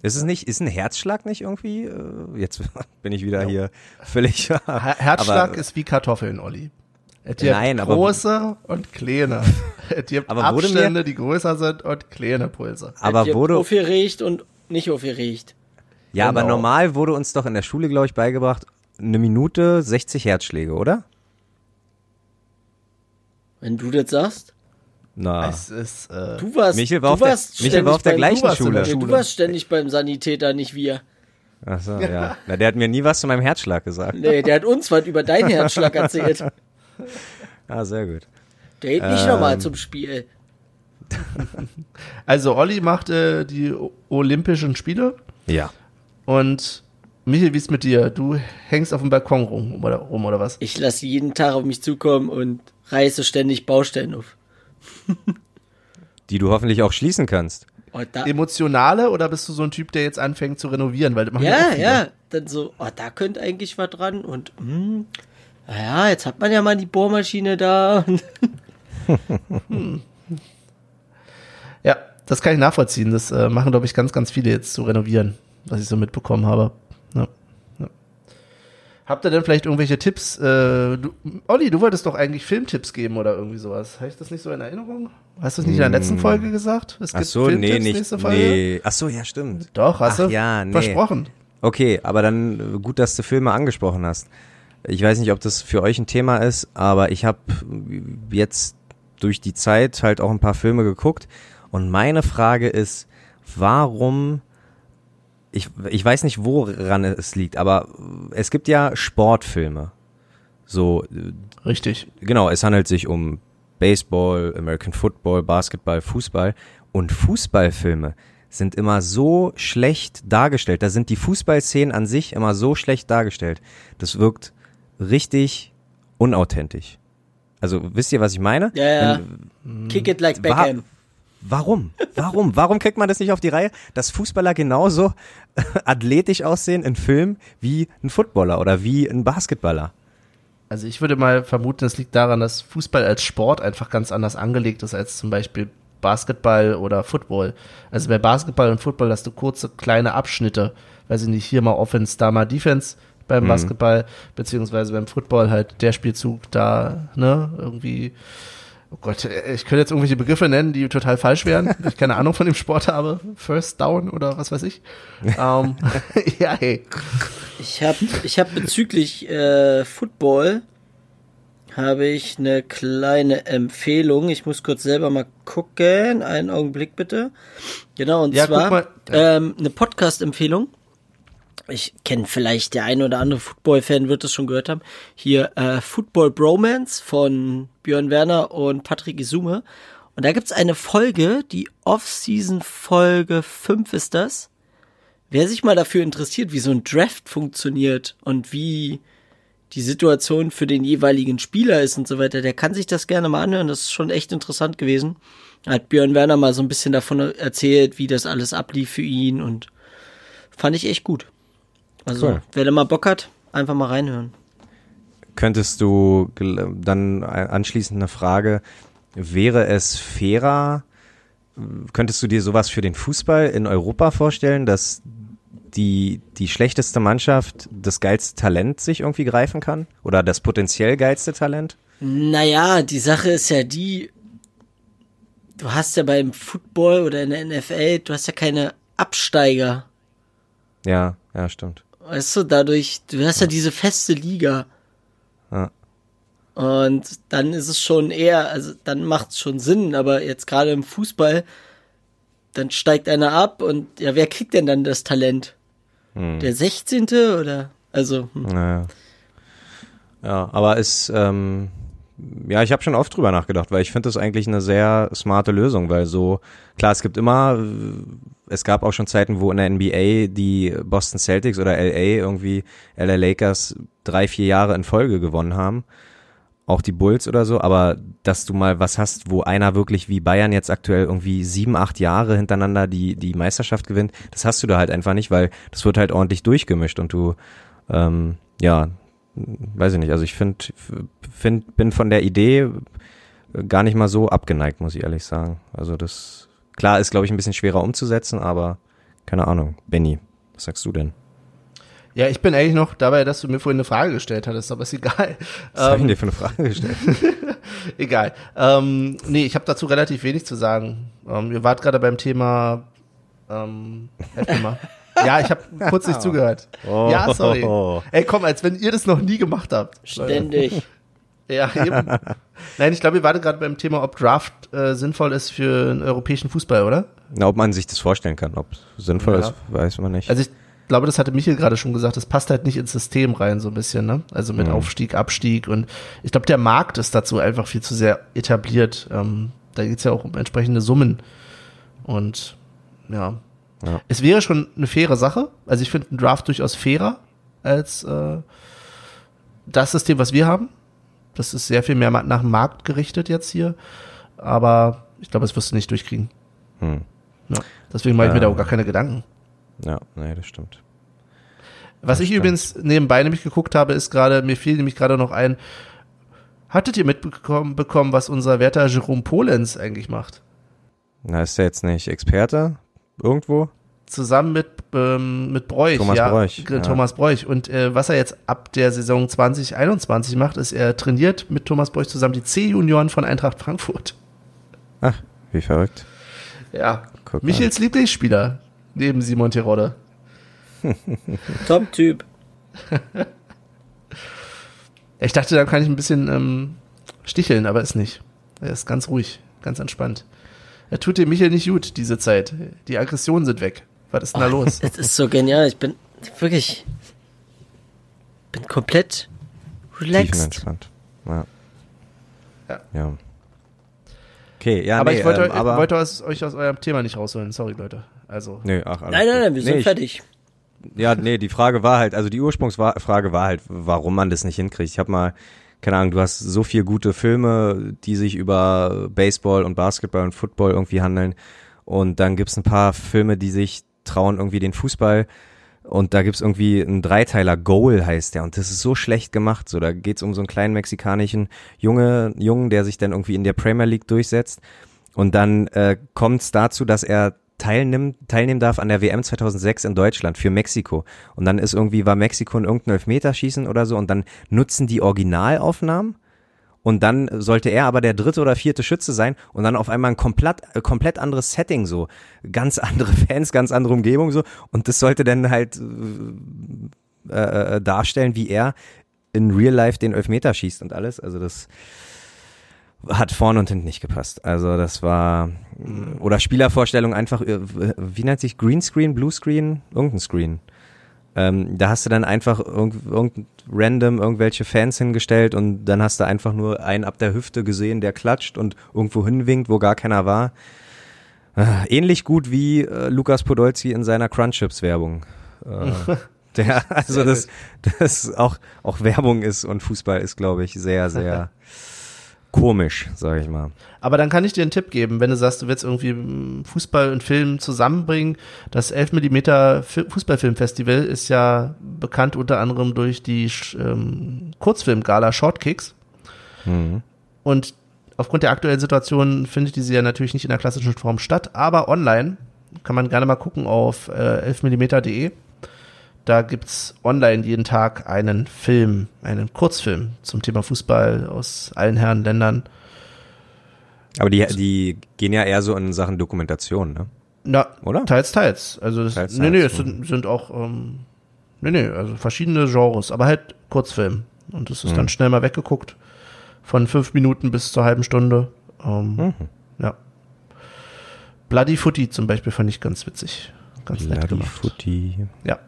Ist es nicht, ist ein Herzschlag nicht irgendwie? äh, Jetzt bin ich wieder hier völlig. Her- Herzschlag aber, ist wie Kartoffeln, Olli. Gibt Nein, aber- große und kleine. Gibt Aber wurde mir- Abstände, die größer sind und kleine Pulse. aber wurde, aufgeregt und nicht aufgeregt. ja, aber Genau. normal wurde uns doch in der Schule, glaube ich, beigebracht, eine Minute 60 Herzschläge, oder? Wenn du das sagst. Na, Es ist, äh, Du warst, Michel war du auf der- warst Michel war auf der ständig gleichen beim, in Schule. der Du warst ständig beim Sanitäter, nicht wir. ach so, ja. Na, der hat mir nie was zu meinem Herzschlag gesagt. Nee, der hat uns was über deinen Herzschlag erzählt. Ah, sehr gut. Der geht nicht Ähm. nochmal zum Spiel. also Olli macht äh, die Olympischen Spiele Ja. und Michael, wie ist mit dir? Du hängst auf dem Balkon rum oder, rum, oder was? Ich lasse jeden Tag auf mich zukommen und reiße ständig Baustellen auf. Die du hoffentlich auch schließen kannst. Oh, da, Emotionale oder bist du so ein Typ, der jetzt anfängt zu renovieren? Weil ja, ja. Dann so, oh, da könnte eigentlich was dran und, hm, naja, jetzt hat man ja mal die Bohrmaschine da. Ja, das kann ich nachvollziehen. Das äh, machen, glaube ich, ganz, ganz viele jetzt zu renovieren, was ich so mitbekommen habe. Ja. Ja. Habt ihr denn vielleicht irgendwelche Tipps? Äh, du, Olli, du wolltest doch eigentlich Filmtipps geben oder irgendwie sowas. Habe ich das nicht so in Erinnerung? Hast du es nicht in der letzten Folge gesagt? Es. Ach so, nee, nicht. Nee. Ach so, ja, stimmt. Doch, hast Ach du ja, nee. versprochen. Okay, aber dann äh, gut, dass du Filme angesprochen hast. Ich weiß nicht, ob das für euch ein Thema ist, aber ich habe jetzt durch die Zeit halt auch ein paar Filme geguckt und meine Frage ist, warum ich, ich weiß nicht, woran es liegt, aber es gibt ja Sportfilme. So, Richtig. genau, es handelt sich um Baseball, American Football, Basketball, Fußball und Fußballfilme sind immer so schlecht dargestellt. Da sind die Fußballszenen an sich immer so schlecht dargestellt. Das wirkt richtig unauthentisch. Also wisst ihr, was ich meine? Ja, ja. Wenn- Kick it like Beckham. Warum? Warum? Warum kriegt man das nicht auf die Reihe, dass Fußballer genauso athletisch aussehen in Filmen wie ein Footballer oder wie ein Basketballer? Also ich würde mal vermuten, es liegt daran, dass Fußball als Sport einfach ganz anders angelegt ist als zum Beispiel Basketball oder Football. Also bei Basketball und Football hast du kurze, kleine Abschnitte. Weiß ich nicht, hier mal Offense, da mal Defense beim Basketball, beziehungsweise beim Football halt der Spielzug da, ne, irgendwie, oh Gott, ich könnte jetzt irgendwelche Begriffe nennen, die total falsch wären, weil ich keine Ahnung von dem Sport habe. First Down oder was weiß ich. ähm, ja, hey. Ich habe ich hab bezüglich äh, Football habe ich eine kleine Empfehlung. Ich muss kurz selber mal gucken. Einen Augenblick bitte. Genau, und Ja, zwar ähm, eine Podcast-Empfehlung. Ich kenne vielleicht der ein oder andere Football-Fan wird es schon gehört haben. Hier äh, Football Bromance von Björn Werner und Patrick Isume. Und da gibt's eine Folge, die Off-Season-Folge 5 ist das. Wer sich mal dafür interessiert, wie so ein Draft funktioniert und wie die Situation für den jeweiligen Spieler ist und so weiter, der kann sich das gerne mal anhören. Das ist schon echt interessant gewesen. Da hat Björn Werner mal so ein bisschen davon erzählt, wie das alles ablief für ihn und fand ich echt gut. Also, Cool. wer da mal Bock hat, einfach mal reinhören. Könntest du dann anschließend eine Frage, wäre es fairer, könntest du dir sowas für den Fußball in Europa vorstellen, dass die, die schlechteste Mannschaft das geilste Talent sich irgendwie greifen kann? Oder das potenziell geilste Talent? Naja, die Sache ist ja die, du hast ja beim Football oder in der NFL, du hast ja keine Absteiger. Ja, ja, stimmt. Weißt du, dadurch, du hast ja diese feste Liga. Ja. Und dann ist es schon eher, also dann macht es schon Sinn, aber jetzt gerade im Fußball, dann steigt einer ab und ja, wer kriegt denn dann das Talent? Der 16. oder? Also, hm. Naja. Ja, aber es, ähm, ja, ich habe schon oft drüber nachgedacht, weil ich finde das eigentlich eine sehr smarte Lösung, weil so, klar, es gibt immer, äh, es gab auch schon Zeiten, wo in der NBA die Boston Celtics oder LA irgendwie, LA Lakers drei, vier Jahre in Folge gewonnen haben. auch die Bulls oder so, aber dass du mal was hast, wo einer wirklich wie Bayern jetzt aktuell irgendwie sieben, acht Jahre hintereinander die, die Meisterschaft gewinnt, das hast du da halt einfach nicht, weil das wird halt ordentlich durchgemischt und du, ähm, ja, weiß ich nicht, also ich finde, find, bin von der Idee gar nicht mal so abgeneigt, muss ich ehrlich sagen. Also das, klar, ist glaube ich ein bisschen schwerer umzusetzen, aber keine Ahnung. Benny, was sagst du denn? Ja, ich bin eigentlich noch dabei, dass du mir vorhin eine Frage gestellt hattest, aber ist egal. Was ähm, habe ich dir für eine Frage gestellt? egal. Ähm, nee, ich habe dazu relativ wenig zu sagen. Ähm, ihr wart gerade beim Thema ähm, mal. Ja, ich habe kurz nicht zugehört. Oh. Ja, sorry. Ey, komm, als wenn ihr das noch nie gemacht habt. Ständig. Ja, eben. Nein, ich glaube, ihr wart gerade beim Thema, ob Draft äh, sinnvoll ist für den europäischen Fußball, oder? Na, ob man sich das vorstellen kann. Ob es sinnvoll ja. ist, weiß man nicht. Also ich glaube, das hatte Michael gerade schon gesagt, das passt halt nicht ins System rein, so ein bisschen, ne? Also mit mhm. Aufstieg, Abstieg und ich glaube, der Markt ist dazu einfach viel zu sehr etabliert. Ähm, da geht's ja auch um entsprechende Summen. Und ja. Ja. Es wäre schon eine faire Sache. Also ich finde einen Draft durchaus fairer als äh, das System, was wir haben. Das ist sehr viel mehr nach dem Markt gerichtet jetzt hier. Aber ich glaube, das wirst du nicht durchkriegen. Hm. Ja, deswegen mache ich mir da auch gar keine Gedanken. Ja, nee, das stimmt. Was das ich stimmt. übrigens nebenbei nämlich geguckt habe, ist gerade, mir fiel nämlich gerade noch ein, hattet ihr mitbekommen, bekommen, was unser Werter Jerome Polenz eigentlich macht? Na, ist der jetzt nicht Experte irgendwo? Zusammen mit, ähm, mit Bräuch. Thomas ja, Bräuch. Thomas Bräuch. Und äh, was er jetzt ab der Saison 2021 macht, ist, er trainiert mit Thomas Bräuch zusammen die C-Junioren von Eintracht Frankfurt. Ach, wie verrückt. Ja, Guck Michels mal. Lieblingsspieler neben Simon Terodde. Top-Typ. ich dachte, da kann ich ein bisschen ähm, sticheln, aber ist nicht. Er ist ganz ruhig, ganz entspannt. Er tut dem Michael nicht gut, diese Zeit. Die Aggressionen sind weg. Was ist denn da oh, los? Es ist so genial. Ich bin wirklich. bin komplett relaxed. entspannt. Ja. ja. ja. Okay, ja, aber nee, ich wollte, ähm, aber wollte euch aus eurem Thema nicht rausholen. Sorry, Leute. Also. Nee, ach, nein, nein, nein, wir sind nee, fertig. ja, nee, die Frage war halt, also die Ursprungsfrage war halt, warum man das nicht hinkriegt. Ich habe mal, keine Ahnung, du hast so viel gute Filme, die sich über Baseball und Basketball und Football irgendwie handeln. Und dann gibt's ein paar Filme, die sich trauen, irgendwie den Fußball und da gibt's irgendwie einen Dreiteiler, Goal heißt der. Und das ist so schlecht gemacht. So, da geht's um so einen kleinen mexikanischen Junge, Jungen, der sich dann irgendwie in der Premier League durchsetzt. Und dann äh, kommt's dazu, dass er teilnimmt, teilnehmen darf an der WM 2006 in Deutschland für Mexiko. Und dann ist irgendwie, war Mexiko in irgendeinem Elfmeterschießen oder so und dann nutzen die Originalaufnahmen. Und dann sollte er aber der dritte oder vierte Schütze sein und dann auf einmal ein komplett, äh, komplett anderes Setting so, ganz andere Fans, ganz andere Umgebung so. Und das sollte dann halt äh, äh, darstellen, wie er in Real Life den Elfmeter schießt und alles, also das hat vorne und hinten nicht gepasst. Also das war oder Spielervorstellung einfach, äh, wie nennt sich Greenscreen, Bluescreen, irgendein Screen. Ähm, da hast du dann einfach irgend, irgend random irgendwelche Fans hingestellt und dann hast du einfach nur einen ab der Hüfte gesehen, der klatscht und irgendwo hinwinkt, wo gar keiner war. Äh, ähnlich gut wie äh, Lukas Podolski in seiner Crunchips-Werbung. Äh, der, also das, das auch, auch Werbung ist und Fußball ist, glaube ich, sehr, sehr komisch, sage ich mal. Aber dann kann ich dir einen Tipp geben, wenn du sagst, du willst irgendwie Fußball und Film zusammenbringen. Das 11 mm Fußballfilmfestival ist ja bekannt unter anderem durch die ähm, Kurzfilmgala Shortkicks. Mhm. Und aufgrund der aktuellen Situation findet diese ja natürlich nicht in der klassischen Form statt, aber online kann man gerne mal gucken auf äh, 11mm.de. Da gibt's online jeden Tag einen Film, einen Kurzfilm zum Thema Fußball aus allen Herren Ländern. Aber die, die gehen ja eher so in Sachen Dokumentation, ne? Na, oder? Teils, teils. Also das, teils, nee, nee, es sind, sind auch, ähm, nee, nee, also verschiedene Genres, aber halt Kurzfilm. Und das ist mhm. dann schnell mal weggeguckt. Von fünf Minuten bis zur halben Stunde. Ähm, mhm. Ja. Bloody Footy zum Beispiel fand ich ganz witzig. Ganz Bloody nett gemacht. Footy. Ja.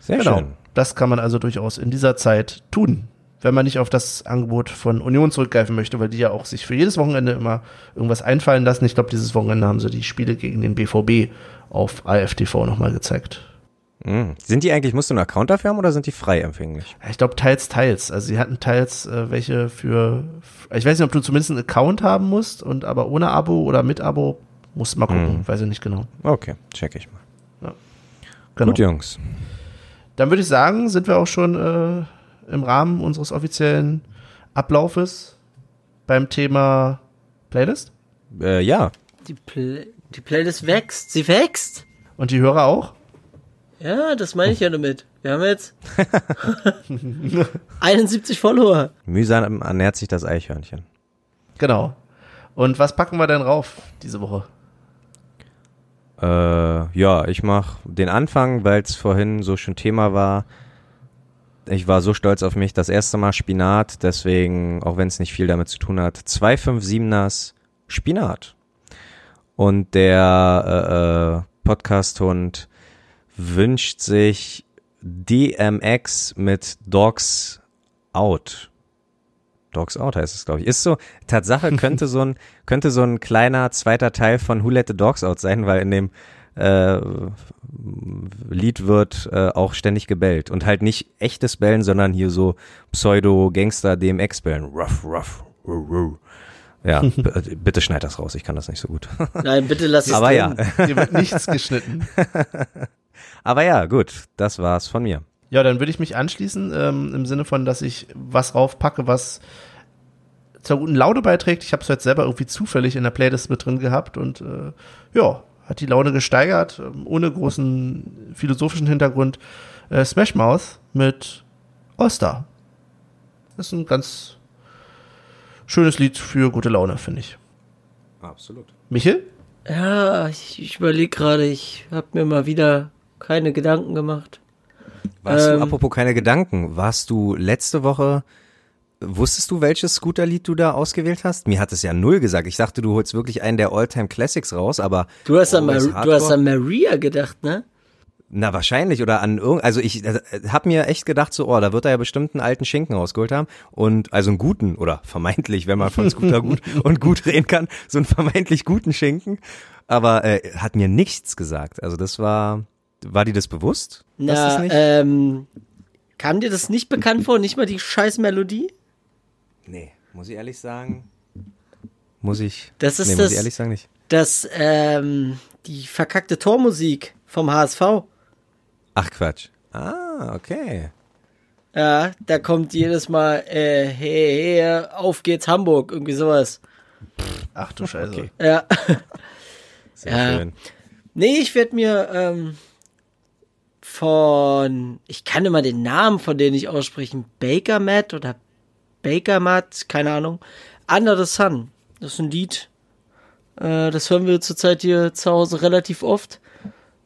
Sehr genau. schön. Das kann man also durchaus in dieser Zeit tun, wenn man nicht auf das Angebot von Union zurückgreifen möchte, weil die ja auch sich für jedes Wochenende immer irgendwas einfallen lassen. Ich glaube, dieses Wochenende haben sie die Spiele gegen den BVB auf AFTV nochmal gezeigt. Mhm. Sind die eigentlich, musst du einen Account dafür haben oder sind die frei empfänglich? Ich glaube teils, teils. Also sie hatten teils äh, welche für, ich weiß nicht, ob du zumindest einen Account haben musst und aber ohne Abo oder mit Abo musst du mal gucken, Mhm. weiß ich nicht genau. Okay, check ich mal. Genau. Gut, Jungs. Dann würde ich sagen, sind wir auch schon äh, im Rahmen unseres offiziellen Ablaufes beim Thema Playlist. Äh, ja, Die, Play die Playlist wächst. Sie wächst. Und die Hörer auch? Ja, das meine ich ja damit. Wir haben jetzt 71 Follower. mühsam ernährt sich das Eichhörnchen. Genau. Und was packen wir denn rauf diese Woche? Äh, ja, ich mach den Anfang, weil es vorhin so schon Thema war. Ich war so stolz auf mich, das erste Mal Spinat, deswegen, auch wenn es nicht viel damit zu tun hat, 257ers Spinat. Und der äh, äh, Podcast-Hund wünscht sich DMX mit Dogs Out. Dogs Out heißt es, glaube ich. Ist so, Tatsache könnte so ein, könnte so ein kleiner zweiter Teil von Who Let the Dogs Out sein, weil in dem äh, Lied wird äh, auch ständig gebellt. Und halt nicht echtes Bellen, sondern hier so Pseudo-Gangster-DMX-Bellen. Ruff, ruff, ruff, ruff. Ja, b- bitte schneid das raus, ich kann das nicht so gut. Nein, bitte lass es Aber ja, drin. Hier wird nichts geschnitten. aber ja, gut, das war's von mir. Ja, dann würde ich mich anschließen, ähm, im Sinne von, dass ich was raufpacke, was zur guten Laune beiträgt. Ich habe es jetzt selber irgendwie zufällig in der Playlist mit drin gehabt und äh, ja, hat die Laune gesteigert, ähm, ohne großen philosophischen Hintergrund. Äh, Smash Mouth mit All-Star. Das ist ein ganz schönes Lied für gute Laune, finde ich. Absolut. Michel? Ja, ich, ich überlege gerade, ich habe mir mal wieder keine Gedanken gemacht. Warst Ähm. du, apropos keine Gedanken, warst du letzte Woche, wusstest du, welches Scooterlied du da ausgewählt hast? Mir hat es ja null gesagt. Ich dachte, du holst wirklich einen der Alltime Classics raus, aber. Du hast, an, du hast an Maria gedacht, ne? Na, wahrscheinlich oder an irgend, also ich äh, hab mir echt gedacht so, oh, da wird er ja bestimmt einen alten Schinken rausgeholt haben und also einen guten oder vermeintlich, wenn man von Scooter gut und gut reden kann, so einen vermeintlich guten Schinken, aber äh, hat mir nichts gesagt. Also das war, war dir das bewusst? das Na, nicht? ähm, kam dir das nicht bekannt vor? Nicht mal die scheiß Melodie? Nee, muss ich ehrlich sagen, muss ich, Das ist nee, das- muss ich ehrlich sagen nicht. Das, ähm, die verkackte Tormusik vom HSV. Ach Quatsch. Ah, okay. Ja, da kommt jedes Mal, äh, hey, hey, auf geht's Hamburg, irgendwie sowas. Ach du Scheiße. Okay. Ja. Sehr Ja. schön. Nee, ich werde mir ähm, von, ich kann immer den Namen von denen nicht aussprechen, Baker Matt oder Baker Matt, keine Ahnung. Under the Sun. Das ist ein Lied, äh, das hören wir zurzeit hier zu Hause relativ oft.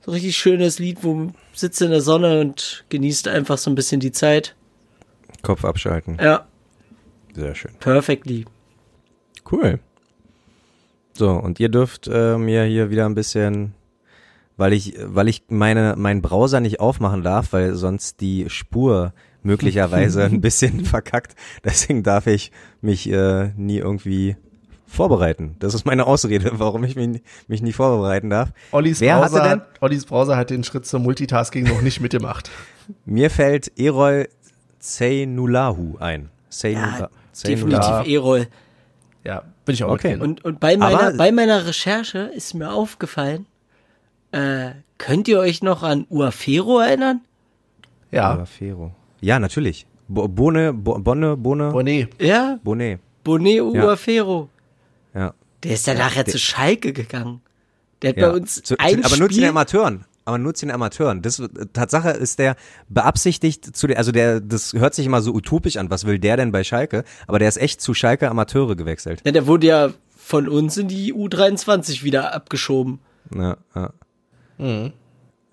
So ein richtig schönes Lied, wo man sitzt in der Sonne und genießt einfach so ein bisschen die Zeit. Kopf abschalten. Ja, Sehr schön. perfectly. Cool. So, und ihr dürft äh, mir hier wieder ein bisschen, weil ich, weil ich meine, meinen Browser nicht aufmachen darf, weil sonst die Spur möglicherweise ein bisschen verkackt. Deswegen darf ich mich äh, nie irgendwie vorbereiten. Das ist meine Ausrede, warum ich mich, mich nie vorbereiten darf. Ollis Wer Browser, hatte denn? hat, Ollis Browser hat den Schritt zum Multitasking noch nicht mitgemacht. Mir fällt Erol Zeynulahu ein. Zeynula, Ja, Zeynula. definitiv E-Roll. Ja, bin ich auch Okay. mitgehen. Und, und bei, meiner, Aber- bei meiner Recherche ist mir aufgefallen, äh, könnt ihr euch noch an Uafero erinnern? Ja, Aber Fero. Ja, natürlich. Bo Bohne, Bo Bonne, Bohne, Bonet. Ja, Bonnet. Bonet Ja. Uafero. Ja. Der ist danach ja der- zu Schalke gegangen. Der hat Ja. bei uns Zu, ein aber nur zu Spiel, den Amateuren. Aber nur zu den Amateuren. Das, Tatsache ist der beabsichtigt zu der, also der, das hört sich immer so utopisch an. Was will der denn bei Schalke? Aber der ist echt zu Schalke Amateure gewechselt. Ja, der wurde ja von uns in die U23 wieder abgeschoben. Ja, ja. Mhm.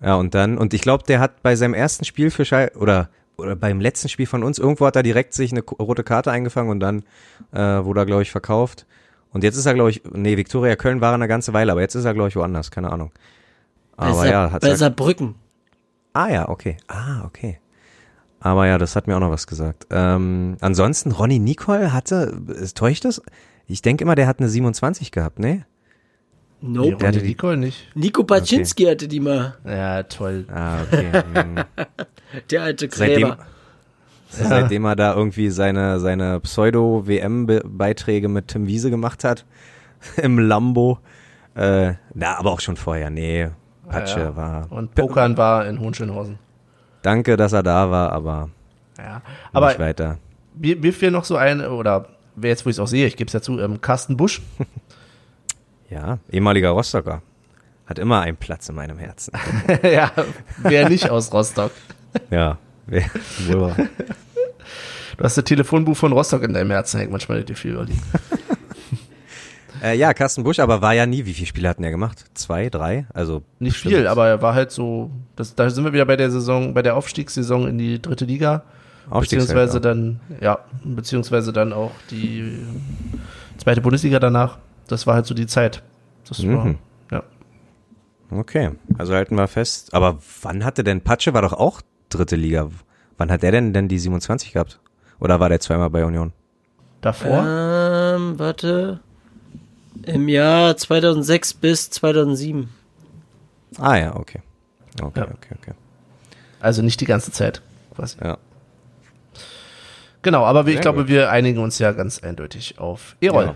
ja und dann, und ich glaube, der hat bei seinem ersten Spiel für Schalke, oder, oder beim letzten Spiel von uns, irgendwo hat er direkt sich eine rote Karte eingefangen und dann äh, wurde er, glaube ich, verkauft. Und jetzt ist er, glaube ich, nee, Viktoria Köln war er eine ganze Weile, aber jetzt ist er, glaube ich, woanders, keine Ahnung. Bei, Aber Sa ja, hat bei Saarbrücken. Ah ja, okay. Ah, okay. Aber ja, das hat mir auch noch was gesagt. Ähm, ansonsten, Ronny Nicole hatte, es täuscht das? Ich denke immer, der hat eine 27 gehabt, ne? Nope. Nee, Ronny Nicole nicht. Nico Paczynski hatte die mal. Ja, toll. Ah, okay. Der alte Seitdem, Gräber. seitdem er da irgendwie seine, seine Pseudo-WM-Beiträge mit Tim Wiese gemacht hat, im Lambo. Äh, na, aber auch schon vorher, nee. Patsche Ja. war. Und Pokern war in Hohenschönhausen. Danke, dass er da war, aber, Ja. aber Aber nicht weiter. mir, mir fehlt noch so ein, oder wer jetzt, wo ich es auch sehe, ich gebe es ja zu, ähm, Carsten Busch. Ja, ehemaliger Rostocker. Hat immer einen Platz in meinem Herzen. ja, wer nicht aus Rostock. ja, wohl. Du hast das Telefonbuch von Rostock in deinem Herzen, hängt manchmal nicht viel, Olli. Äh, ja, Carsten Busch, aber war ja nie. Wie viele Spiele hat denn er gemacht? Zwei, drei? Also Nicht bestimmt. viel, aber er war halt so, das, da sind wir wieder bei der Saison, bei der Aufstiegssaison in die dritte Liga. Beziehungsweise dann, ja, beziehungsweise dann auch die zweite Bundesliga danach. Das war halt so die Zeit. Das war, Mhm. ja. Okay, also halten wir fest. Aber wann hatte denn Patsche war doch auch dritte Liga? Wann hat der denn denn die 27 gehabt? Oder war der zweimal bei Union? Davor? Ähm, warte. Im Jahr 2006 bis 2007. Ah ja, okay. Okay, Ja. okay, okay. Also nicht die ganze Zeit, quasi. Ja. Genau, aber wir, ich Sehr glaube, gut. wir einigen uns ja ganz eindeutig auf Erol. Ja.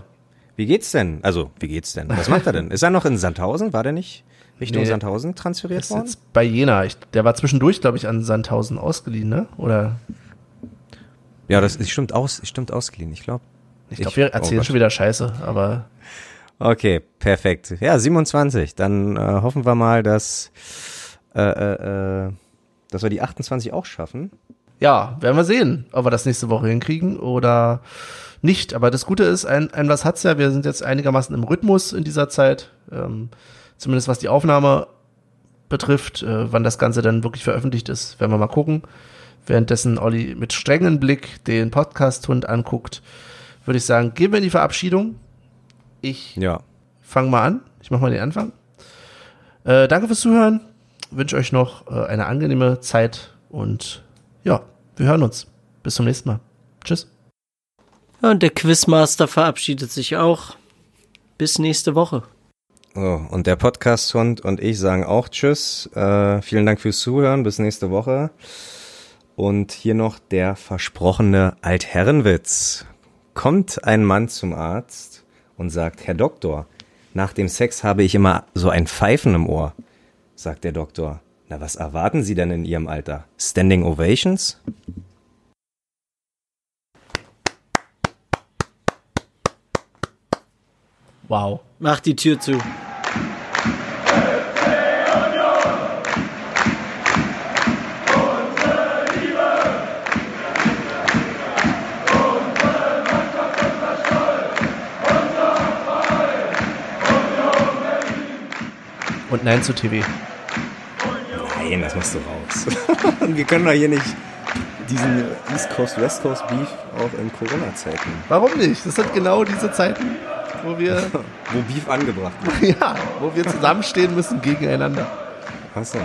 Wie geht's denn? Also, wie geht's denn? Was macht er denn? Ist er noch in Sandhausen? War der nicht Richtung Nee. Sandhausen transferiert worden? jetzt bei Jena. Ich, der war zwischendurch, glaube ich, an Sandhausen ausgeliehen, ne? Oder Ja, das ist, stimmt aus, stimmt ausgeliehen, ich glaube. ich glaube, wir oh erzählen Gott. schon wieder Scheiße, aber Okay, perfekt. Ja, 27. Dann äh, hoffen wir mal, dass, äh, äh, äh, dass wir die 28 auch schaffen. ja, werden wir sehen, ob wir das nächste Woche hinkriegen oder nicht. Aber das Gute ist, ein, ein was hat's ja, wir sind jetzt einigermaßen im Rhythmus in dieser Zeit, ähm, zumindest was die Aufnahme betrifft, äh, wann das Ganze dann wirklich veröffentlicht ist, werden wir mal gucken. Währenddessen Olli mit strengem Blick den Podcast-Hund anguckt, würde ich sagen, gehen wir in die Verabschiedung. Ich Ja. fange mal an. Ich mache mal den Anfang. Äh, danke fürs Zuhören. Wünsche euch noch äh, eine angenehme Zeit und ja, wir hören uns. Bis zum nächsten Mal. Tschüss. Ja, und der Quizmaster verabschiedet sich auch. Bis nächste Woche. So, und der Podcast-Hund und ich sagen auch Tschüss. Äh, vielen Dank fürs Zuhören. Bis nächste Woche. Und hier noch der versprochene Altherrenwitz. Kommt ein Mann zum Arzt und sagt, Herr Doktor, nach dem Sex habe ich immer so ein Pfeifen im Ohr. Sagt der Doktor, na was erwarten Sie denn in Ihrem Alter? Standing Ovations? Wow. Mach die Tür zu. Und nein zu TV. Nein, das machst du raus. Wir können doch hier nicht diesen East Coast, West Coast Beef auch in Corona-Zeiten, Warum nicht? Das sind genau diese Zeiten, wo wir, wo Beef angebracht wird. ja, wo wir zusammenstehen müssen gegeneinander. Achso.